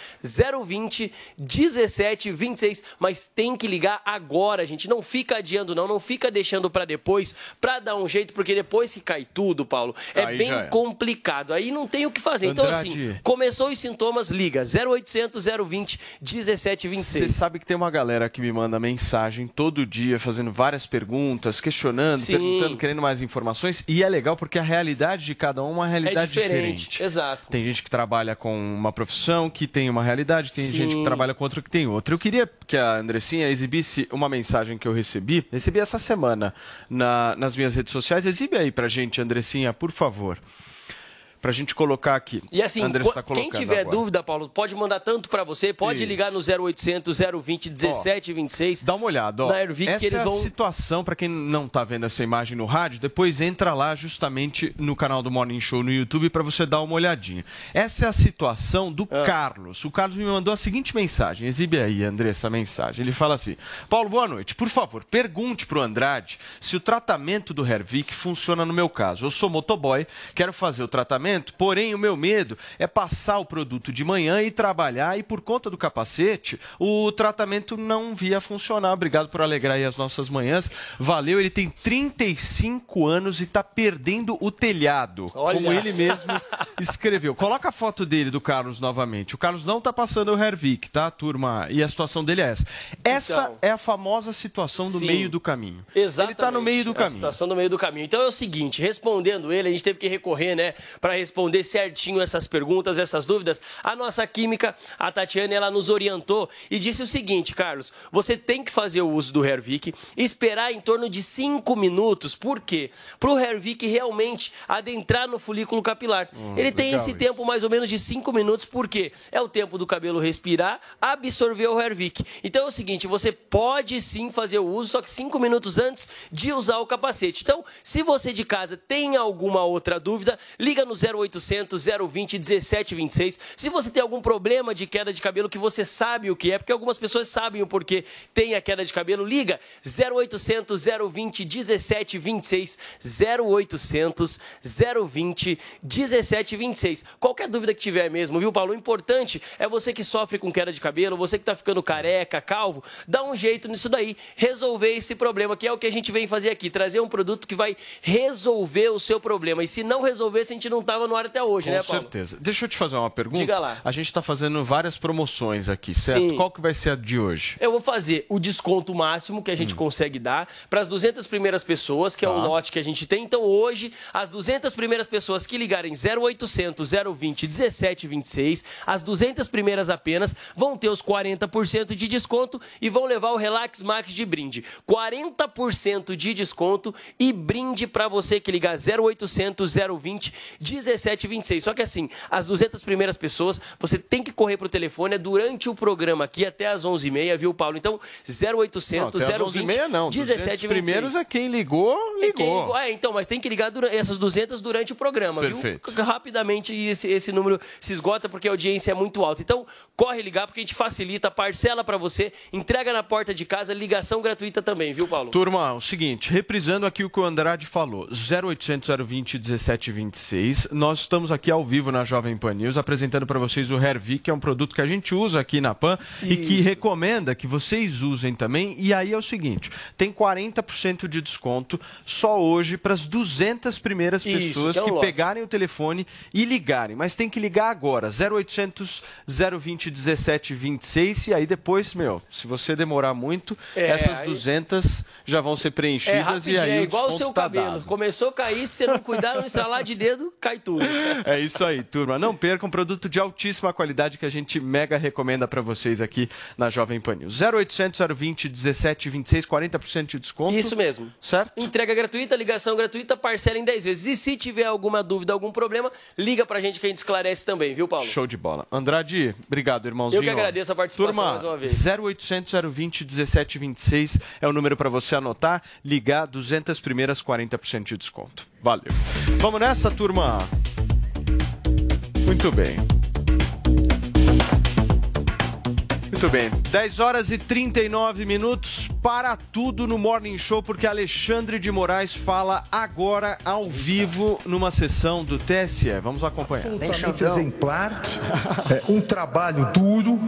020 1726, mas tem que ligar agora, gente. Não fica adiando não, não fica deixando para depois, para dar um jeito, porque depois que cai tudo, Paulo, é Aí bem é. complicado. Aí não tem o que fazer. Então assim, Andrade. começou os sintomas, liga 0800 020 Você 1726. sabe que tem uma galera que me manda mensagem todo dia, fazendo várias perguntas, questionando, Sim. perguntando, querendo mais informações. E é legal porque a realidade de cada um é uma realidade diferente. Exato. Tem gente que trabalha com uma profissão que tem uma realidade, tem Sim. gente que trabalha com outra que tem outra. Eu queria que a Andressinha exibisse uma mensagem que eu recebi, recebi essa semana na- nas minhas redes sociais. Exibe aí pra gente, Andressinha, por favor. Pra gente colocar aqui. E assim, Andressa qu- tá quem colocando tiver agora. dúvida, Paulo, pode mandar tanto pra você, pode Isso. ligar no 0800 020 1726. Dá uma olhada, ó. Na Ervic, essa que eles é vão a situação, para quem não tá vendo essa imagem no rádio, depois entra lá justamente no canal do Morning Show no YouTube para você dar uma olhadinha. Essa é a situação do Ah. Carlos. O Carlos me mandou a seguinte mensagem. Exibe aí, André, essa mensagem. Ele fala assim: Paulo, boa noite. Por favor, pergunte pro Andrade se o tratamento do Hervik funciona no meu caso. Eu sou motoboy, quero fazer o tratamento, porém o meu medo é passar o produto de manhã e trabalhar e por conta do capacete, o tratamento não via funcionar. Obrigado por alegrar aí as nossas manhãs. Valeu, ele tem 35 anos e tá perdendo o telhado, Olha como ele mesmo escreveu. Coloca a foto dele do Carlos novamente. O Carlos não tá passando o Hervik, tá, turma? E a situação dele é essa. Essa Então. é a famosa situação do Sim. meio do caminho. Exatamente. Ele tá no meio do A caminho. situação no meio do caminho. Então é o seguinte, respondendo ele, a gente teve que recorrer, né, para responder certinho essas perguntas, essas dúvidas. A nossa química, a Tatiana, ela nos orientou e disse o seguinte, Carlos, você tem que fazer o uso do Hervik, esperar em torno de 5 minutos. Por quê? Para o Hervik realmente adentrar no folículo capilar. ele tem Hum, esse isso. tempo mais ou menos de 5 minutos, porque é o tempo do cabelo respirar, absorver o Hervik. Então é o seguinte, você pode sim fazer o uso, só que 5 minutos antes de usar o capacete. Então, se você de casa tem alguma outra dúvida, liga no 0800 020 1726. Se você tem algum problema de queda de cabelo que você sabe o que é, porque algumas pessoas sabem o porquê tem a queda de cabelo, liga 0800 020 1726 0800 020 1726. Qualquer dúvida que tiver mesmo, viu, Paulo? O importante é você que sofre com queda de cabelo, você que tá ficando careca, calvo, dá um jeito nisso daí, resolver esse problema, que é o que a gente vem fazer aqui, trazer um produto que vai resolver o seu problema. E se não resolvesse, a gente não tava no ar até hoje, Com né, Paulo? certeza. Deixa eu te fazer uma pergunta. Diga lá. A gente está fazendo várias promoções aqui, certo? Sim. Qual que vai ser a de hoje? Eu vou fazer o desconto máximo que a gente consegue dar para as 200 primeiras pessoas, que é o Tá. lote que a gente tem. Então, hoje, as 200 primeiras pessoas que ligarem 0800 020 1726, as 200 primeiras apenas, vão ter os 40% de desconto e vão levar o Relax Max de brinde. 40% de desconto e brinde para você que ligar 0800 020 1726. Só que assim, as 200 primeiras pessoas, você tem que correr pro telefone é durante o programa aqui até as 11h30, viu, Paulo? Então, 0800 Não, até às 020 11h30 não. 1726. primeiros é quem ligou, É quem ligou. ligou. É, então, mas tem que ligar dura- essas 200 durante o programa, Perfeito. viu? Rapidamente esse, esse número se esgota porque a audiência é muito alta. Então, corre ligar porque a gente facilita, parcela para você, entrega na porta de casa, ligação gratuita também, viu, Paulo? Turma, o seguinte, reprisando aqui o que o Andrade falou, 0800 020 1726. Nós estamos aqui ao vivo na Jovem Pan News apresentando para vocês o Hervik, que é um produto que a gente usa aqui na Pan e que recomenda que vocês usem também. E aí é o seguinte, tem 40% de desconto só hoje para as 200 primeiras Isso, pessoas que é que pegarem o telefone e ligarem, mas tem que ligar agora, 0800 020 1726 e aí depois, meu, se você demorar muito, É, essas aí- 200 já vão ser É preenchidas rapidinho, e aí é igual o seu tá cabelo. dado. Começou a cair, se você não cuidar, não estralar de dedo, cai tudo. É isso aí, turma. Não percam um produto de altíssima qualidade que a gente mega recomenda para vocês aqui na Jovem Pan News. 0800 020 1726, 40% de desconto. Isso mesmo. Certo? Entrega gratuita, ligação gratuita, parcela em 10 vezes. E se tiver alguma dúvida, algum problema, liga pra gente que a gente esclarece também, viu, Paulo? Show de bola. Andrade, obrigado, irmãozinho. Eu que agradeço a participação Turma, mais uma vez. 0800 020 1726 é o número para você anotar, ligar 200 primeiras 40% de desconto. Valeu. Vamos nessa, turma? Muito bem. Muito bem, 10 horas e 39 minutos para tudo no Morning Show, porque Alexandre de Moraes fala agora ao vivo numa sessão do TSE. Vamos acompanhar. absolutamente exemplar, é um trabalho duro,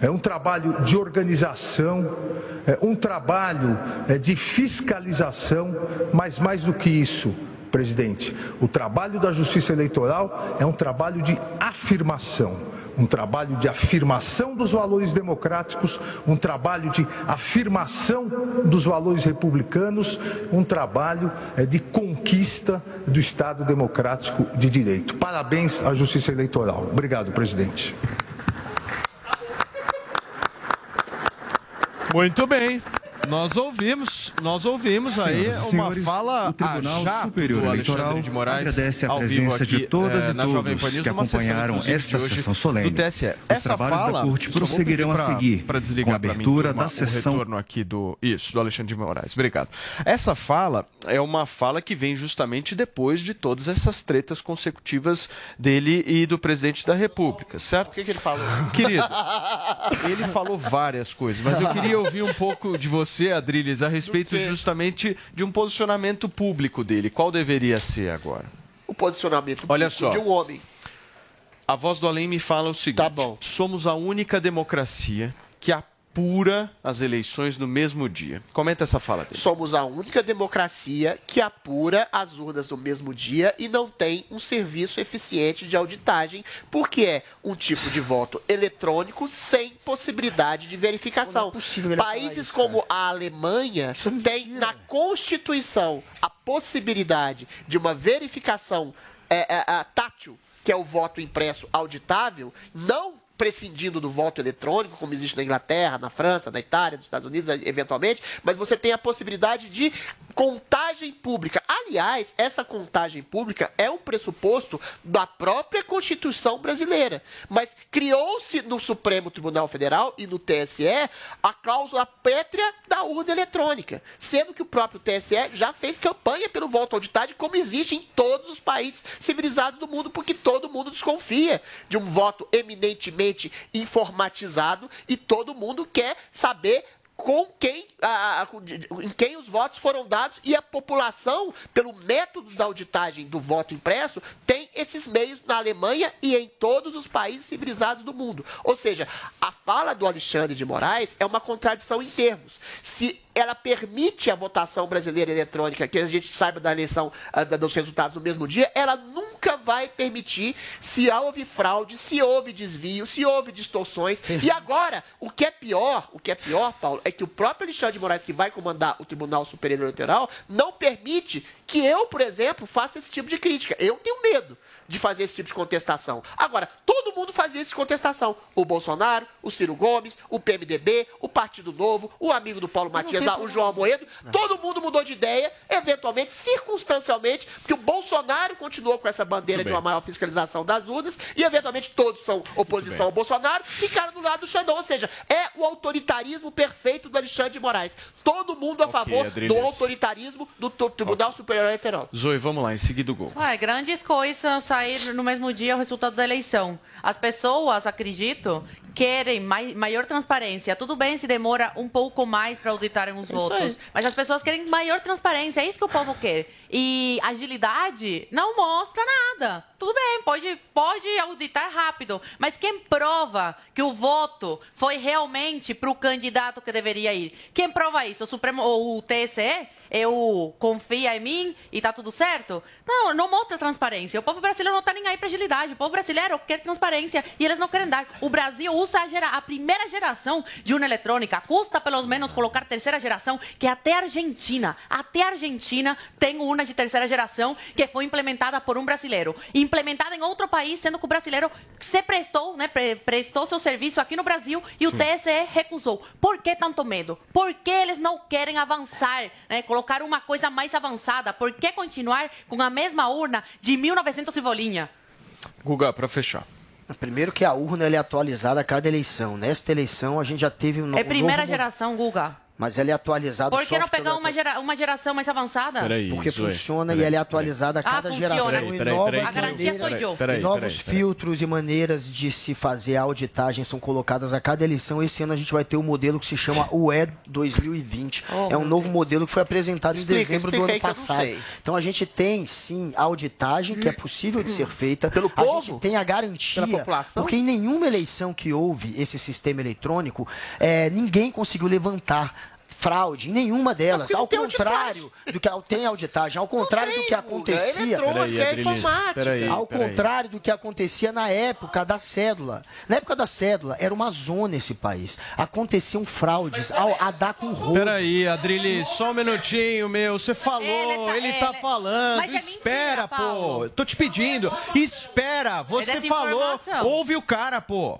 é um trabalho de organização, é um trabalho é, de fiscalização, mas mais do que isso, presidente, o trabalho da Justiça Eleitoral é um trabalho de afirmação. Um trabalho de afirmação dos valores democráticos, um trabalho de afirmação dos valores republicanos, um trabalho é, de conquista do Estado democrático de direito. Parabéns à Justiça Eleitoral. Obrigado, presidente. Muito bem. Nós ouvimos, nós ouvimos aí Senhoras e uma senhores, fala o Tribunal a Superior Eleitoral de Moraes agradece a presença aqui, de todas eh, e todos News, que acompanharam esta sessão solene. Do TSE. Os Essa trabalhos fala, da Corte prosseguirão pedir a pra- seguir pra desligar com a pra mim, abertura turma, da sessão retorno aqui do isso, do Alexandre de Moraes. Obrigado. Essa fala é uma fala que vem justamente depois de todas essas tretas consecutivas dele e do presidente da República, certo? O que, que ele falou? Querido, ele falou várias coisas, mas eu queria ouvir um pouco de você, Adriles, a respeito justamente de um posicionamento público dele. Qual deveria ser agora? O posicionamento Olha público só. de um homem. A voz do além me fala o seguinte: somos a única democracia que apura as eleições no mesmo dia. Comenta essa fala dele. Somos a única democracia que apura as urnas no mesmo dia e não tem um serviço eficiente de auditagem, porque é um tipo de voto eletrônico sem possibilidade de verificação. possível ele falar Países isso, como a Alemanha têm na Constituição a possibilidade de uma verificação é, é, é, tátil, que é o voto impresso auditável, não prescindindo do voto eletrônico, como existe na Inglaterra, na França, na Itália, nos Estados Unidos, eventualmente, mas você tem a possibilidade de contagem pública. Aliás, essa contagem pública é um pressuposto da própria Constituição brasileira. Mas criou-se no Supremo Tribunal Federal e no TSE a cláusula pétrea da urna eletrônica, sendo que o próprio TSE já fez campanha pelo voto auditado, como existe em todos os países civilizados do mundo, porque todo mundo desconfia de um voto eminentemente informatizado e todo mundo quer saber com quem, a- a- em quem os votos foram dados e a população, pelo método da auditagem do voto impresso, tem esses meios na Alemanha e em todos os países civilizados do mundo. Ou seja, a fala do Alexandre de Moraes é uma contradição em termos. Se ela permite a votação brasileira eletrônica, que a gente saiba da eleição, ah, dos resultados no mesmo dia, ela nunca vai permitir se houve fraude, se houve desvio, se houve distorções. E agora, o que é pior, o que é pior, Paulo, é que o próprio Alexandre de Moraes, que vai comandar o Tribunal Superior Eleitoral, não permite que eu, por exemplo, faça esse tipo de crítica. Eu tenho medo de fazer esse tipo de contestação. Agora, todo mundo fazia essa contestação. O Bolsonaro, o Ciro Gomes, o PMDB, o Partido Novo, o amigo do Paulo Matias, lá, o João Amoedo, todo mundo mudou de ideia, eventualmente, circunstancialmente, porque o Bolsonaro continuou com essa bandeira de uma maior fiscalização das urnas e, eventualmente, todos são oposição ao Bolsonaro, ficaram do lado do Xandão. Ou seja, é o autoritarismo perfeito do Alexandre de Moraes. Todo mundo a Ok, favor Adriles. do autoritarismo do Tribunal Superior Eleitoral. Zoe, vamos lá, em seguida o gol. Ué, grandes coisas sair no mesmo dia o resultado da eleição. As pessoas, acredito, querem mai- maior transparência. Tudo bem se demora um pouco mais para auditarem os Isso votos, aí. mas as pessoas querem maior transparência. É isso que o povo quer. E agilidade não mostra nada. Tudo bem, pode, pode auditar rápido, mas quem prova que o voto foi realmente para o candidato que deveria ir? Quem prova isso? O Supremo, ou o TSE? Eu confia em mim e tá tudo certo? Não, não mostra transparência. O povo brasileiro não tá nem aí para agilidade. O povo brasileiro quer transparência e eles não querem dar. O Brasil usa a, gera- a primeira geração de urna eletrônica. Custa pelo menos colocar terceira geração, que até a Argentina, até a Argentina tem urna de terceira geração que foi implementada por um brasileiro. Implementada em outro país, sendo que o brasileiro se prestou, né, pre- prestou seu serviço aqui no Brasil e o TSE recusou. Por que tanto medo? Por que eles não querem avançar, né, colocar uma coisa mais avançada? Por que continuar com a mesma urna de 1900 e bolinha? Guga, para fechar. Primeiro que a urna é atualizada a cada eleição. Nesta eleição a gente já teve um, É um primeira novo... geração, Guga. Mas ela é atualizada Por o que não pegar uma, gera- uma geração mais avançada? Porque Zoe. funciona Peraí, e ela é atualizada a Ah, cada funciona. geração Peraí, e peraí, novas peraí, A garantia maneiras. Peraí, e novos peraí, peraí. filtros e maneiras de se fazer a auditagem são colocadas a cada eleição. Esse ano a gente vai ter um modelo que se chama UE 2020. Oh, é um novo modelo que foi apresentado Explica, em dezembro do ano passado. Então a gente tem sim a auditagem que é possível de ser feita. Pelo a povo? gente tem a garantia, Pela população? porque em nenhuma eleição que houve esse sistema eletrônico, eh, ninguém conseguiu levantar fraude em nenhuma delas. Ao tem contrário do que tem auditagem, ao contrário do que acontecia. eletrônico, Peraí, é informática. peraí. Ao contrário do que acontecia na época da cédula. Na época da cédula, era uma zona esse país. Aconteciam fraudes ao, a dar com roubo. Peraí, Adriles, só um minutinho, meu. Você falou, ele tá- tá, ele- falando. Mas é espera, mentira, pô. Paulo. Tô te pedindo. Espera. Você falou. Ouve o cara, pô.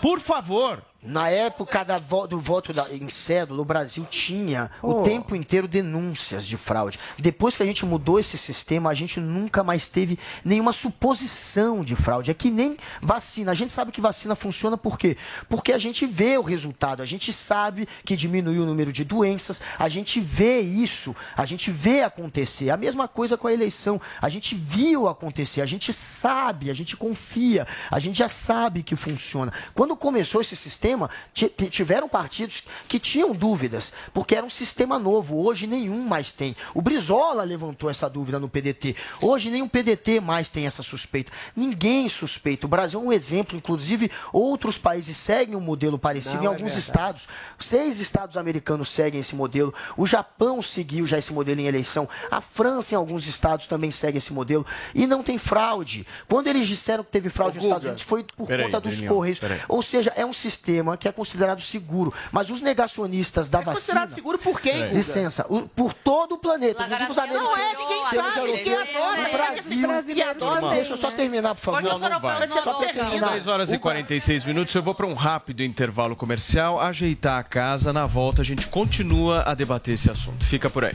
Por favor. Na época da do voto da- em cédula, o Brasil tinha Oh. o tempo inteiro denúncias de fraude. Depois que a gente mudou esse sistema, a gente nunca mais teve nenhuma suposição de fraude. É que nem vacina. A gente sabe que vacina funciona por quê? Porque a gente vê o resultado, a gente sabe que diminuiu o número de doenças, a gente vê isso, a gente vê acontecer. A mesma coisa com a eleição. A gente viu acontecer, a gente sabe, a gente confia, a gente já sabe que funciona. Quando começou esse sistema, ti- tiveram partidos que tinham dúvidas, porque era um sistema novo. Hoje nenhum mais tem. O Brizola levantou essa dúvida no PDT. Hoje nenhum PDT mais tem essa suspeita. Ninguém suspeita. O Brasil é um exemplo, inclusive outros países seguem um modelo parecido Não, em é alguns verdade. estados. Seis estados americanos seguem esse modelo. O Japão seguiu já esse modelo em eleição. A França, em alguns estados, também segue esse modelo. E não tem fraude. Quando eles disseram que teve fraude Ô, nos Estados. Unidos, foi por conta dos Daniel, Correios. Ou seja, é um sistema que é considerado seguro. Mas os negacionistas da É vacina. considerado seguro por quem, Guga? Licença, o- por todo o planeta, inclusive os americanos. Não é, ninguém sabe, ninguém adora. é Brasil. brasileiro adora. Deixa eu só terminar, por favor. Os europeus vai. não Só terminar. 10 horas e 46 minutos. Eu vou para um rápido intervalo comercial, ajeitar a casa. Na volta, a gente continua a debater esse assunto. Fica por aí.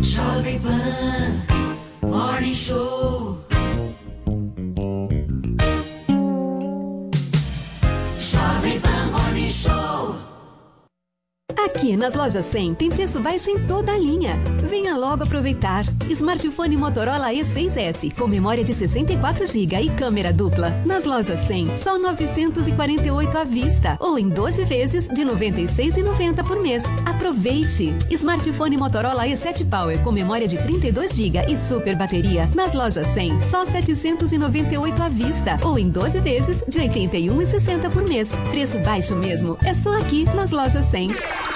Jovem Pan Morning Show. Aqui nas lojas 100 tem preço baixo em toda a linha. Venha logo aproveitar. Smartphone Motorola E6S com memória de 64 GB e câmera dupla. Nas lojas 100, só 948 à vista ou em 12 vezes de 96,90 por mês. Aproveite. Smartphone Motorola E7 Power com memória de 32 GB e super bateria. Nas lojas 100, só 798 à vista ou em 12 vezes de 81,60 por mês. Preço baixo mesmo. É só aqui nas lojas 100.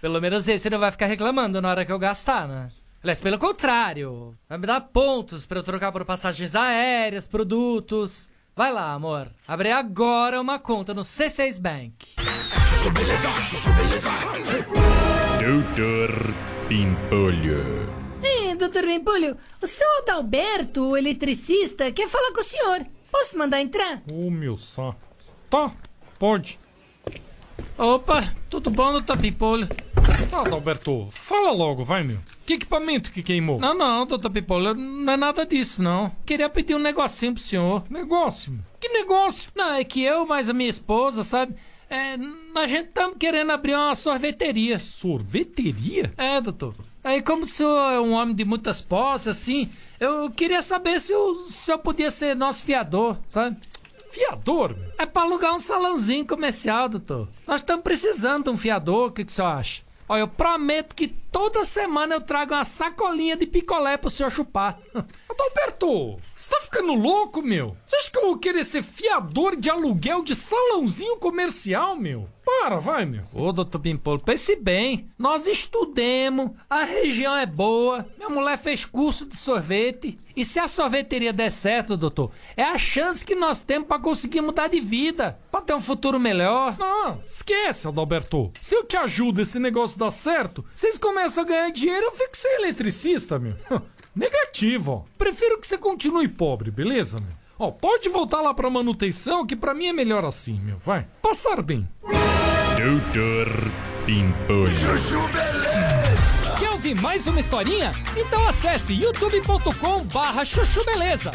Pelo menos esse não vai ficar reclamando na hora que eu gastar, né? Aliás, pelo contrário, vai me dar pontos pra eu trocar por passagens aéreas, produtos. Vai lá, amor. Abre agora uma conta no C6 Bank. Doutor Pimpolho. Ei, doutor Pimpolho, o seu Adalberto, o eletricista, quer falar com o senhor. Posso mandar entrar? Ô, meu saco. Tá, pode. Opa, tudo bom, doutor Pimpolho? Tá, Adalberto, fala logo, vai, meu. Que equipamento que queimou? Não, não, doutor Pimpolho, não é nada disso, não. Queria pedir um negocinho pro senhor. Negócio? Que negócio? Não, é que eu mais a minha esposa, sabe? É, a gente tá querendo abrir uma sorveteria. Sorveteria? É, doutor. Aí, como o senhor é um homem de muitas posses, assim, eu queria saber se o senhor podia ser nosso fiador, sabe? Fiador? Meu? É pra alugar um salãozinho comercial, doutor. Nós estamos precisando de um fiador, o que, que o senhor acha? Olha, eu prometo que toda semana eu trago uma sacolinha de picolé pro senhor chupar. Adalberto, você tá ficando louco, meu? Você acha que eu vou querer ser fiador de aluguel de salãozinho comercial, meu? Para, vai, meu. Ô, doutor Pimpolo, pense bem. Nós estudemos, a região é boa, minha mulher fez curso de sorvete. E se a sorveteria der certo, doutor, é a chance que nós temos para conseguir mudar de vida, para ter um futuro melhor. Não, esquece, Adalberto. Se eu te ajudo esse negócio dar certo, vocês começam a ganhar dinheiro, eu fico sem eletricista, meu. Negativo, ó. Prefiro que você continue pobre, beleza, meu? Ó, pode voltar lá pra manutenção, que pra mim é melhor assim, meu. Vai. Passar bem. Doutor Pimpolho. Chuchu Beleza. Quer ouvir mais uma historinha? Então acesse youtube.com barra chuchu beleza.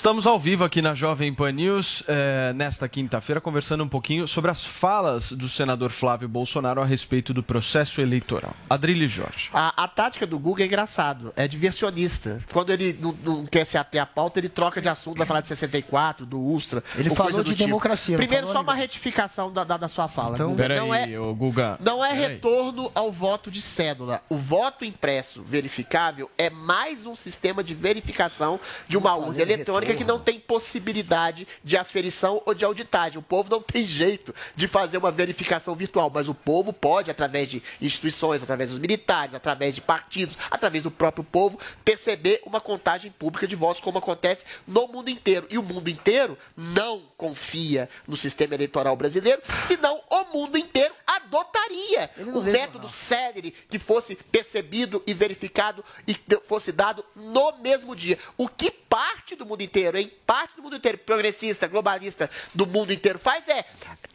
Estamos ao vivo aqui na Jovem Pan News, eh, nesta quinta-feira, conversando um pouquinho sobre as falas do senador Flávio Bolsonaro a respeito do processo eleitoral. Adrilho Jorge. A, a tática do Google é engraçado, é diversionista. Quando ele não, não quer se ater à pauta, ele troca de assunto, vai falar de 64, do Ustra. Ele ou falou coisa do de tipo. democracia, Primeiro, só uma retificação da, da, da sua fala. Então, Guga. Peraí, não é, ô Guga. não é Peraí. retorno ao voto de cédula. O voto impresso verificável é mais um sistema de verificação de uma urna eletrônica que não tem possibilidade de aferição ou de auditagem. O povo não tem jeito de fazer uma verificação virtual, mas o povo pode, através de instituições, através dos militares, através de partidos, através do próprio povo, perceber uma contagem pública de votos, como acontece no mundo inteiro. E o mundo inteiro não confia no sistema eleitoral brasileiro, senão o mundo inteiro adotaria um método célere que fosse percebido e verificado e fosse dado no mesmo dia. O que parte do mundo inteiro, hein? Parte do mundo inteiro, progressista, globalista do mundo inteiro faz é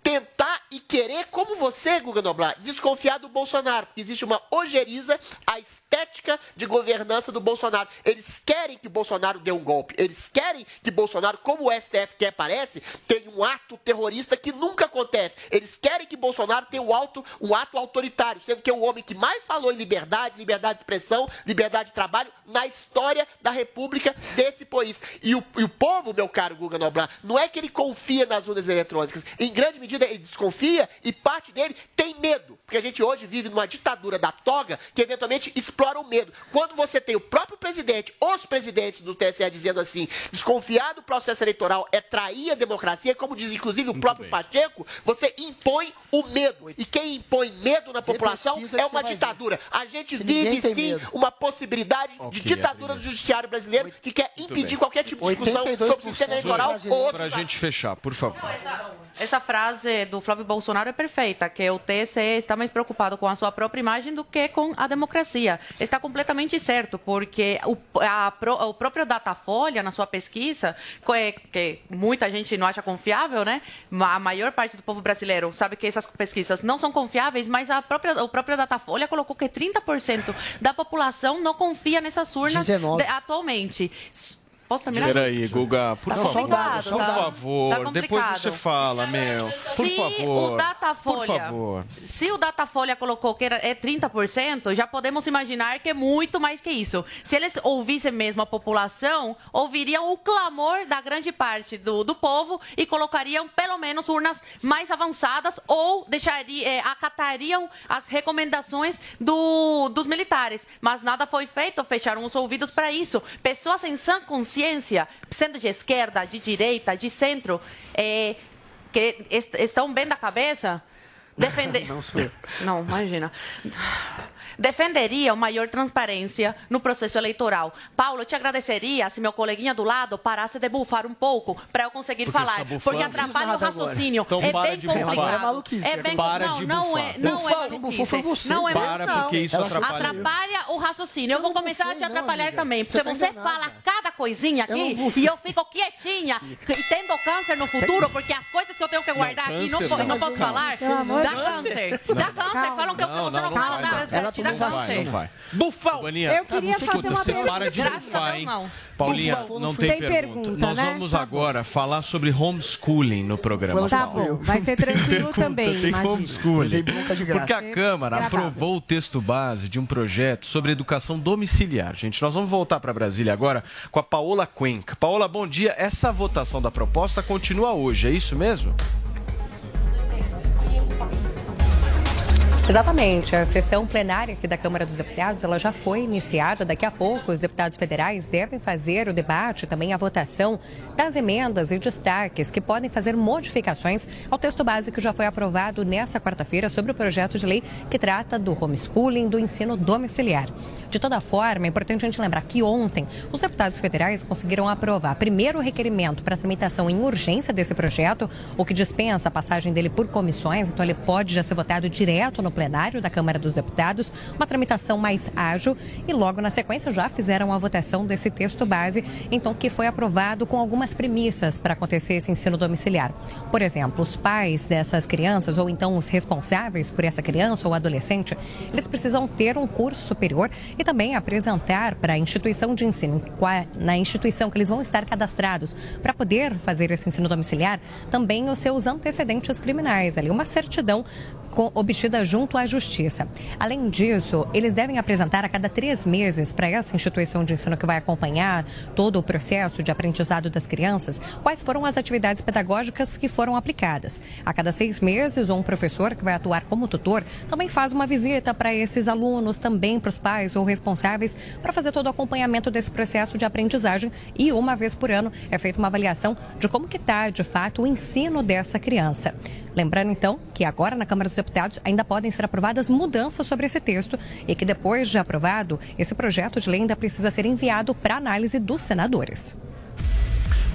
tentar e querer, como você, Guga Noblar, desconfiar do Bolsonaro. Porque existe uma ojeriza à estética de governança do Bolsonaro. Eles querem que Bolsonaro dê um golpe. Eles querem que Bolsonaro, como o STF quer, parece, tenha um ato terrorista que nunca acontece. Eles querem que Bolsonaro tenha um, alto, um ato autoritário, sendo que é o homem que mais falou em liberdade, liberdade de expressão, liberdade de trabalho na história da República desse país. E o, e o povo, meu caro Guga Noblar, não é que ele confia nas urnas eletrônicas. Em grande medida, ele desconfia e parte dele tem medo. Porque a gente hoje vive numa ditadura da toga que eventualmente explora o medo. Quando você tem o próprio presidente, os presidentes do TSE dizendo assim, desconfiar do processo eleitoral é trair a democracia, como diz inclusive o próprio Pacheco, você impõe o medo. E quem impõe medo na população é uma ditadura. A gente vive sim medo. uma possibilidade de Ok, ditadura do judiciário brasileiro que quer impedir bem. qualquer tipo de discussão sobre o sistema eleitoral ou outro. Pra gente fechar, por favor. Essa frase do Flávio Bolsonaro é perfeita, que o TSE está mais preocupado com a sua própria imagem do que com a democracia. Está completamente certo, porque o, a o próprio Datafolha, na sua pesquisa, co- é- que muita gente não acha confiável, né? A maior parte do povo brasileiro sabe que essas pesquisas não são confiáveis, mas a própria, o próprio Datafolha colocou que 30% da população não confia nessas urnas 19. de- atualmente. Posso terminar? Peraí, Guga, por Tá favor. complicado, por tá- favor, tá depois você fala, meu. Por Se favor. o Datafolha, Por favor. se o Datafolha colocou que era, é 30%, já podemos imaginar que é muito mais que isso. Se eles ouvissem mesmo a população, ouviriam o clamor da grande parte do, do povo e colocariam pelo menos urnas mais avançadas ou deixaria, eh, acatariam as recomendações do- dos militares. Mas nada foi feito, fecharam os ouvidos para isso. Pessoas em sã consciência, sendo de esquerda, de direita, de centro, eh, que est- estão bem da cabeça, defender. Não sou eu. Não, imagina. Defenderia maior transparência no processo eleitoral. Paulo, eu te agradeceria se meu coleguinha do lado parasse de bufar um pouco para eu conseguir Porque falar, você tá porque atrapalha o raciocínio. Então é para bem de bufar. complicado. Agora é maluquice, É bem Para não, de não bufar. é, não Bufar, é maluquice. bufou foi você. Não é Para, não. porque isso atrapalha. Atrapalha o raciocínio. Eu vou começar a te atrapalhar amiga. também, Você porque você enganada. fala cada coisinha Eu aqui bufei. e eu fico quietinha, e tendo câncer no futuro, porque as coisas que eu tenho que guardar aqui não, câncer po- não. não posso falar. Dá câncer. Dá câncer. Falam que eu- você não, fala nada, Dá tomou câncer. Não vai. Bufão! Boninha, Eu queria escuta, fazer uma você pergunta. para de bufar, hein? não. Paulinha, Bufão, não tem tem, pergunta, pergunta. Nós né? vamos Tá bom. agora falar sobre homeschooling no programa. Tá bom, vai ser tranquilo também, Tem homeschooling. Porque a Câmara aprovou o texto base de um projeto sobre educação domiciliar. Gente, nós vamos voltar para Brasília agora com a Paola Cuenca. Paola, bom dia. Essa votação da proposta continua hoje, é isso mesmo? Exatamente. A sessão plenária aqui da Câmara dos Deputados ela já foi iniciada. Daqui a pouco, os deputados federais devem fazer o debate, também a votação das emendas e destaques que podem fazer modificações ao texto base que já foi aprovado nessa quarta-feira sobre o projeto de lei que trata do homeschooling, do ensino domiciliar. De toda forma, é importante a gente lembrar que ontem os deputados federais conseguiram aprovar primeiro o requerimento para tramitação em urgência desse projeto, o que dispensa a passagem dele por comissões, então ele pode já ser votado direto no plenário da Câmara dos Deputados, uma tramitação mais ágil e logo na sequência já fizeram a votação desse texto base, então que foi aprovado com algumas premissas para acontecer esse ensino domiciliar. Por exemplo, os pais dessas crianças ou então os responsáveis por essa criança ou adolescente, eles precisam ter um curso superior e também apresentar para a instituição de ensino, na instituição que eles vão estar cadastrados para poder fazer esse ensino domiciliar, também os seus antecedentes criminais, ali. Uma certidão obtida junto à Justiça. Além disso, eles devem apresentar a cada três meses para essa instituição de ensino que vai acompanhar todo o processo de aprendizado das crianças quais foram as atividades pedagógicas que foram aplicadas. A cada seis meses, um professor que vai atuar como tutor também faz uma visita para esses alunos, também para os pais ou responsáveis, para fazer todo o acompanhamento desse processo de aprendizagem e uma vez por ano é feita uma avaliação de como que está, de fato, o ensino dessa criança. Lembrando, então, que agora na Câmara dos Deputados ainda podem ser aprovadas mudanças sobre esse texto e que depois de aprovado, esse projeto de lei ainda precisa ser enviado para análise dos senadores.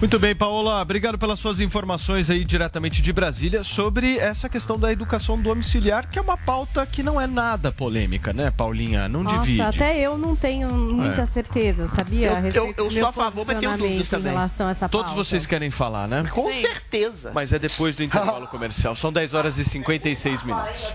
Muito bem, Paola, obrigado pelas suas informações aí diretamente de Brasília sobre essa questão da educação domiciliar, que é uma pauta que não é nada polêmica, né, Paulinha? Não Nossa, divide. até eu não tenho muita É. certeza, sabia? Eu- eu- eu sou a favor, mas tenho dúvidas Em também. relação a essa Todos vocês querem falar, né? Com certeza. Mas é depois do intervalo comercial. São 10 horas e 56 minutos.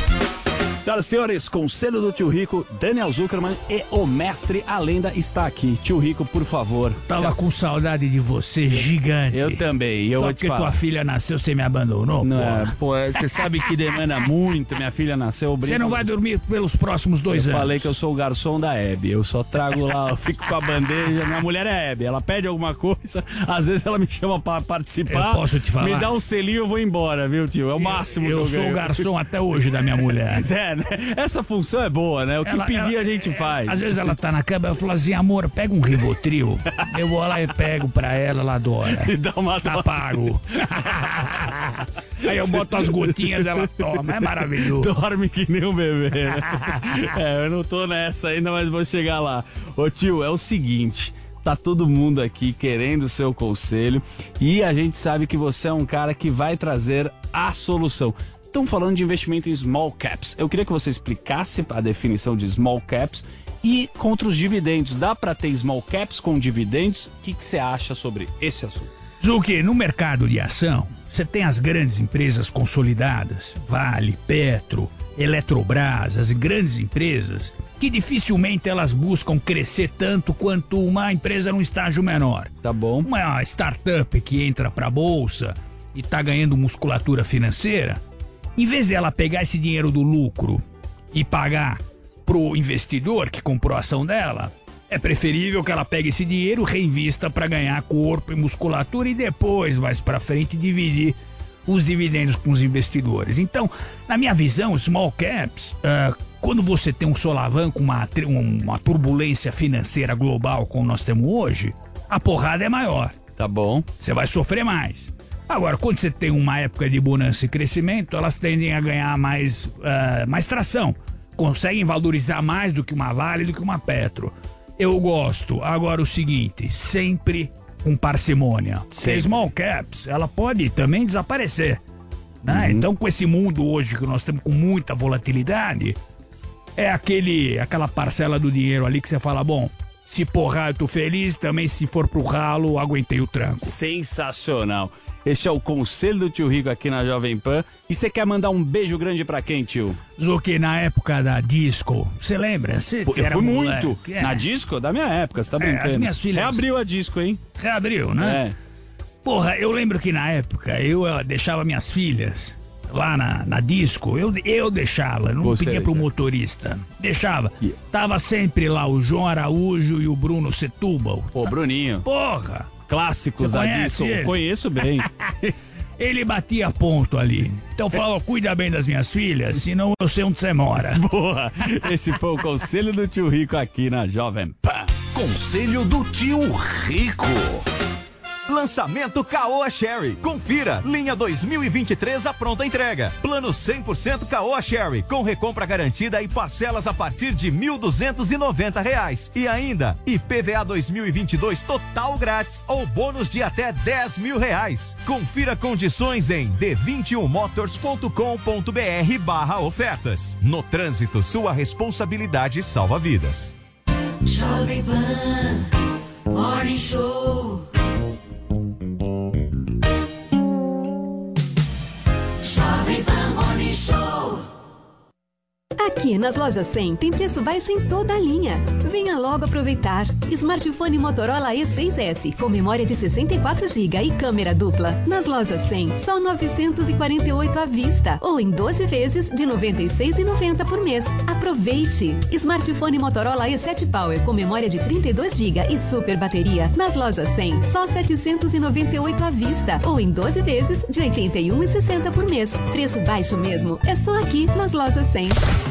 Senhoras e senhores, Conselho do Tio Rico, Daniel Zuckerman e o mestre A Lenda está aqui. Tio Rico, por favor. Tava com saudade de você, gigante. Eu também, eu Só porque tua filha nasceu, você me abandonou, Não, porra. pô, você sabe que demanda muito, minha filha nasceu. eu Você não vai dormir pelos próximos dois eu anos. falei que eu sou o garçom da Hebe. Eu só trago lá, eu fico com a bandeja. Minha mulher é Hebe. Ela pede alguma coisa, às vezes ela me chama pra participar. Eu posso te falar? Me dá um selinho, eu vou embora, viu, tio? É o máximo eu que eu sou ganho. o garçom até hoje da minha mulher. É, né? Essa função é boa, né? O que Ela- pedir ela- a gente faz. Às vezes ela tá na cama, eu falo assim, amor, pega um Rivotril. eu vou lá e pego pra ela, ela adora. E dá uma Tá pago. Aí eu boto as gotinhas, ela toma, é maravilhoso. Dorme que nem um bebê. né? é, eu não tô nessa ainda, mas vou chegar lá. Ô tio, é o seguinte. Tá todo mundo aqui querendo o seu conselho e a gente sabe que você é um cara que vai trazer a solução. Estão falando de investimento em small caps. Eu queria que você explicasse a definição de small caps e contra os dividendos. Dá para ter small caps com dividendos? O que que você acha sobre esse assunto? Zuki, no mercado de ação, você tem as grandes empresas consolidadas, Vale, Petro, Eletrobras, as grandes empresas, que dificilmente elas buscam crescer tanto quanto uma empresa num estágio menor. Tá bom. Uma startup que entra para a bolsa e tá ganhando musculatura financeira, em vez dela pegar esse dinheiro do lucro e pagar pro investidor que comprou a ação dela, é preferível que ela pegue esse dinheiro, reinvista para ganhar corpo e musculatura e depois, mais para frente, dividir os dividendos com os investidores. Então, na minha visão, small caps, ah, quando você tem um solavanco, uma, uma turbulência financeira global como nós temos hoje, a porrada é maior. Tá bom. Você vai sofrer mais. Agora, quando você tem uma época de bonança e crescimento, elas tendem a ganhar mais, ah, mais tração. Conseguem valorizar mais do que uma Vale, do que uma Petro. Eu gosto. Agora, o seguinte, sempre com parcimônia. Porque small caps, ela pode também desaparecer. né? Então, com esse mundo hoje que nós temos com muita volatilidade, é aquele, aquela parcela do dinheiro ali que você fala, bom, se porrar eu tô feliz, também se for pro ralo, aguentei o tranco. Sensacional. Este é o Conselho do Tio Rico aqui na Jovem Pan. E você quer mandar um beijo grande pra quem, tio? Zuki, na época da disco, você lembra? Você Pô, eu era fui moleque, muito. é. Na disco da minha época, você tá É, brincando. as minhas filhas- Reabriu a disco, hein? Reabriu, né? É. Porra, eu lembro que na época eu eh, deixava minhas filhas lá na, na disco, eu, eu deixava, não Você pedia pro motorista. Deixava. Tava sempre lá o João Araújo e o Bruno Setúbal. Pô, Bruninho. Porra! Clássicos da disco. ele? Conheço bem. Ele batia ponto ali. Então falava, cuida bem das minhas filhas, senão eu sei onde você mora. Boa! Esse foi o Conselho do Tio Rico aqui na Jovem Pan. Conselho do Tio Rico. Lançamento Caoa Sherry. Confira. Linha 2023 à pronta entrega. Plano 100% Caoa Sherry. Com recompra garantida e parcelas a partir de 1.290 reais. E ainda, IPVA 2022 total grátis ou bônus de até 10 mil reais. Confira condições em d21motors.com.br barra ofertas. No trânsito, sua responsabilidade salva vidas. Jovem Pan, Morning Show. Aqui nas lojas 100 tem preço baixo em toda a linha. Venha logo aproveitar. Smartphone Motorola E6S com memória de 64 GB e câmera dupla. Nas lojas 100, só 948 à vista ou em 12 vezes de 96,90 por mês. Aproveite. Smartphone Motorola E7 Power com memória de 32 GB e super bateria. Nas lojas 100, só 798 à vista ou em 12 vezes de 81,60 por mês. Preço baixo mesmo. É só aqui nas lojas 100.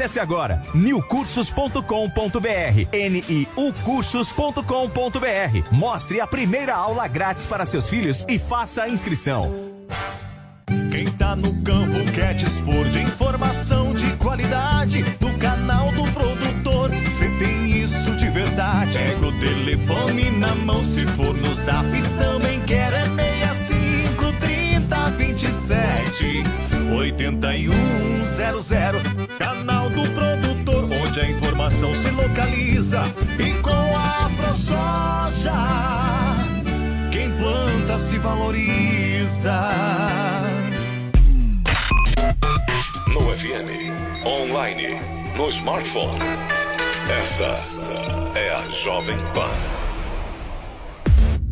Acesse agora newcursos.com.br, niucursos.com.br. Mostre a primeira aula grátis para seus filhos e faça a inscrição. Quem tá no campo quer dispor de informação de qualidade do canal do produtor. Você tem isso de verdade. Pega o telefone na mão, se for no zap também 8100. Canal do produtor, onde a informação se localiza. E com a ProSoja, quem planta se valoriza. No FM, online, no smartphone. Esta é a Jovem Pan.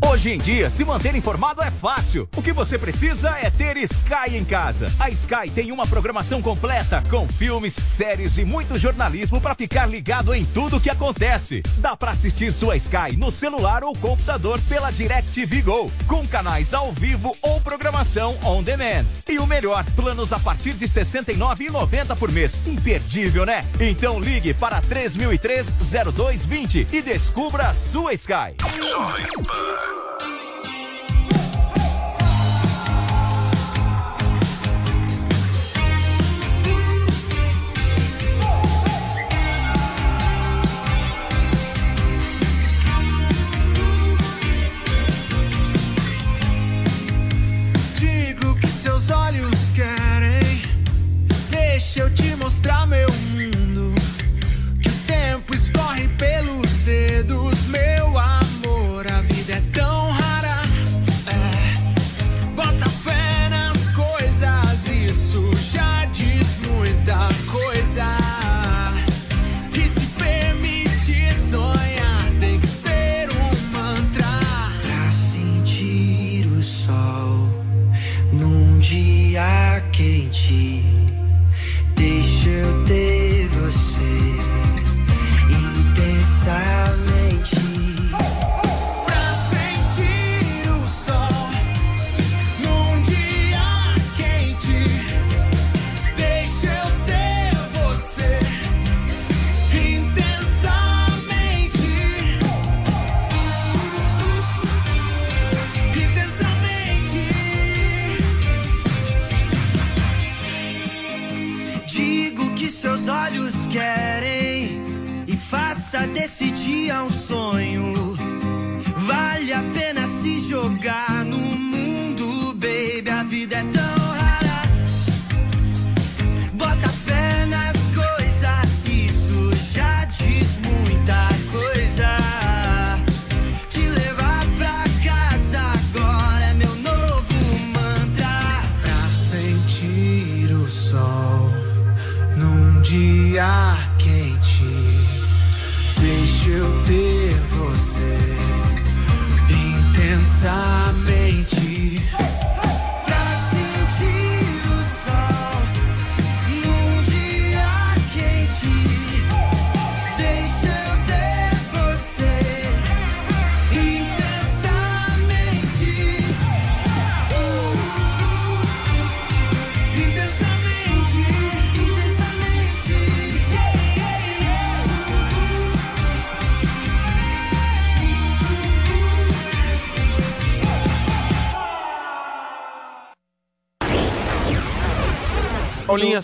Hoje em dia, se manter informado é fácil. O que você precisa é ter Sky em casa. A Sky tem uma programação completa com filmes, séries e muito jornalismo para ficar ligado em tudo o que acontece. Dá para assistir sua Sky no celular ou computador pela DirecTV Go, com canais ao vivo ou programação on demand. E o melhor, planos a partir de R$ 69,90 por mês. Imperdível, né? Então ligue para 3003-0220 e descubra a sua Sky. Jovem Pan. Digo que seus olhos querem. Deixa eu te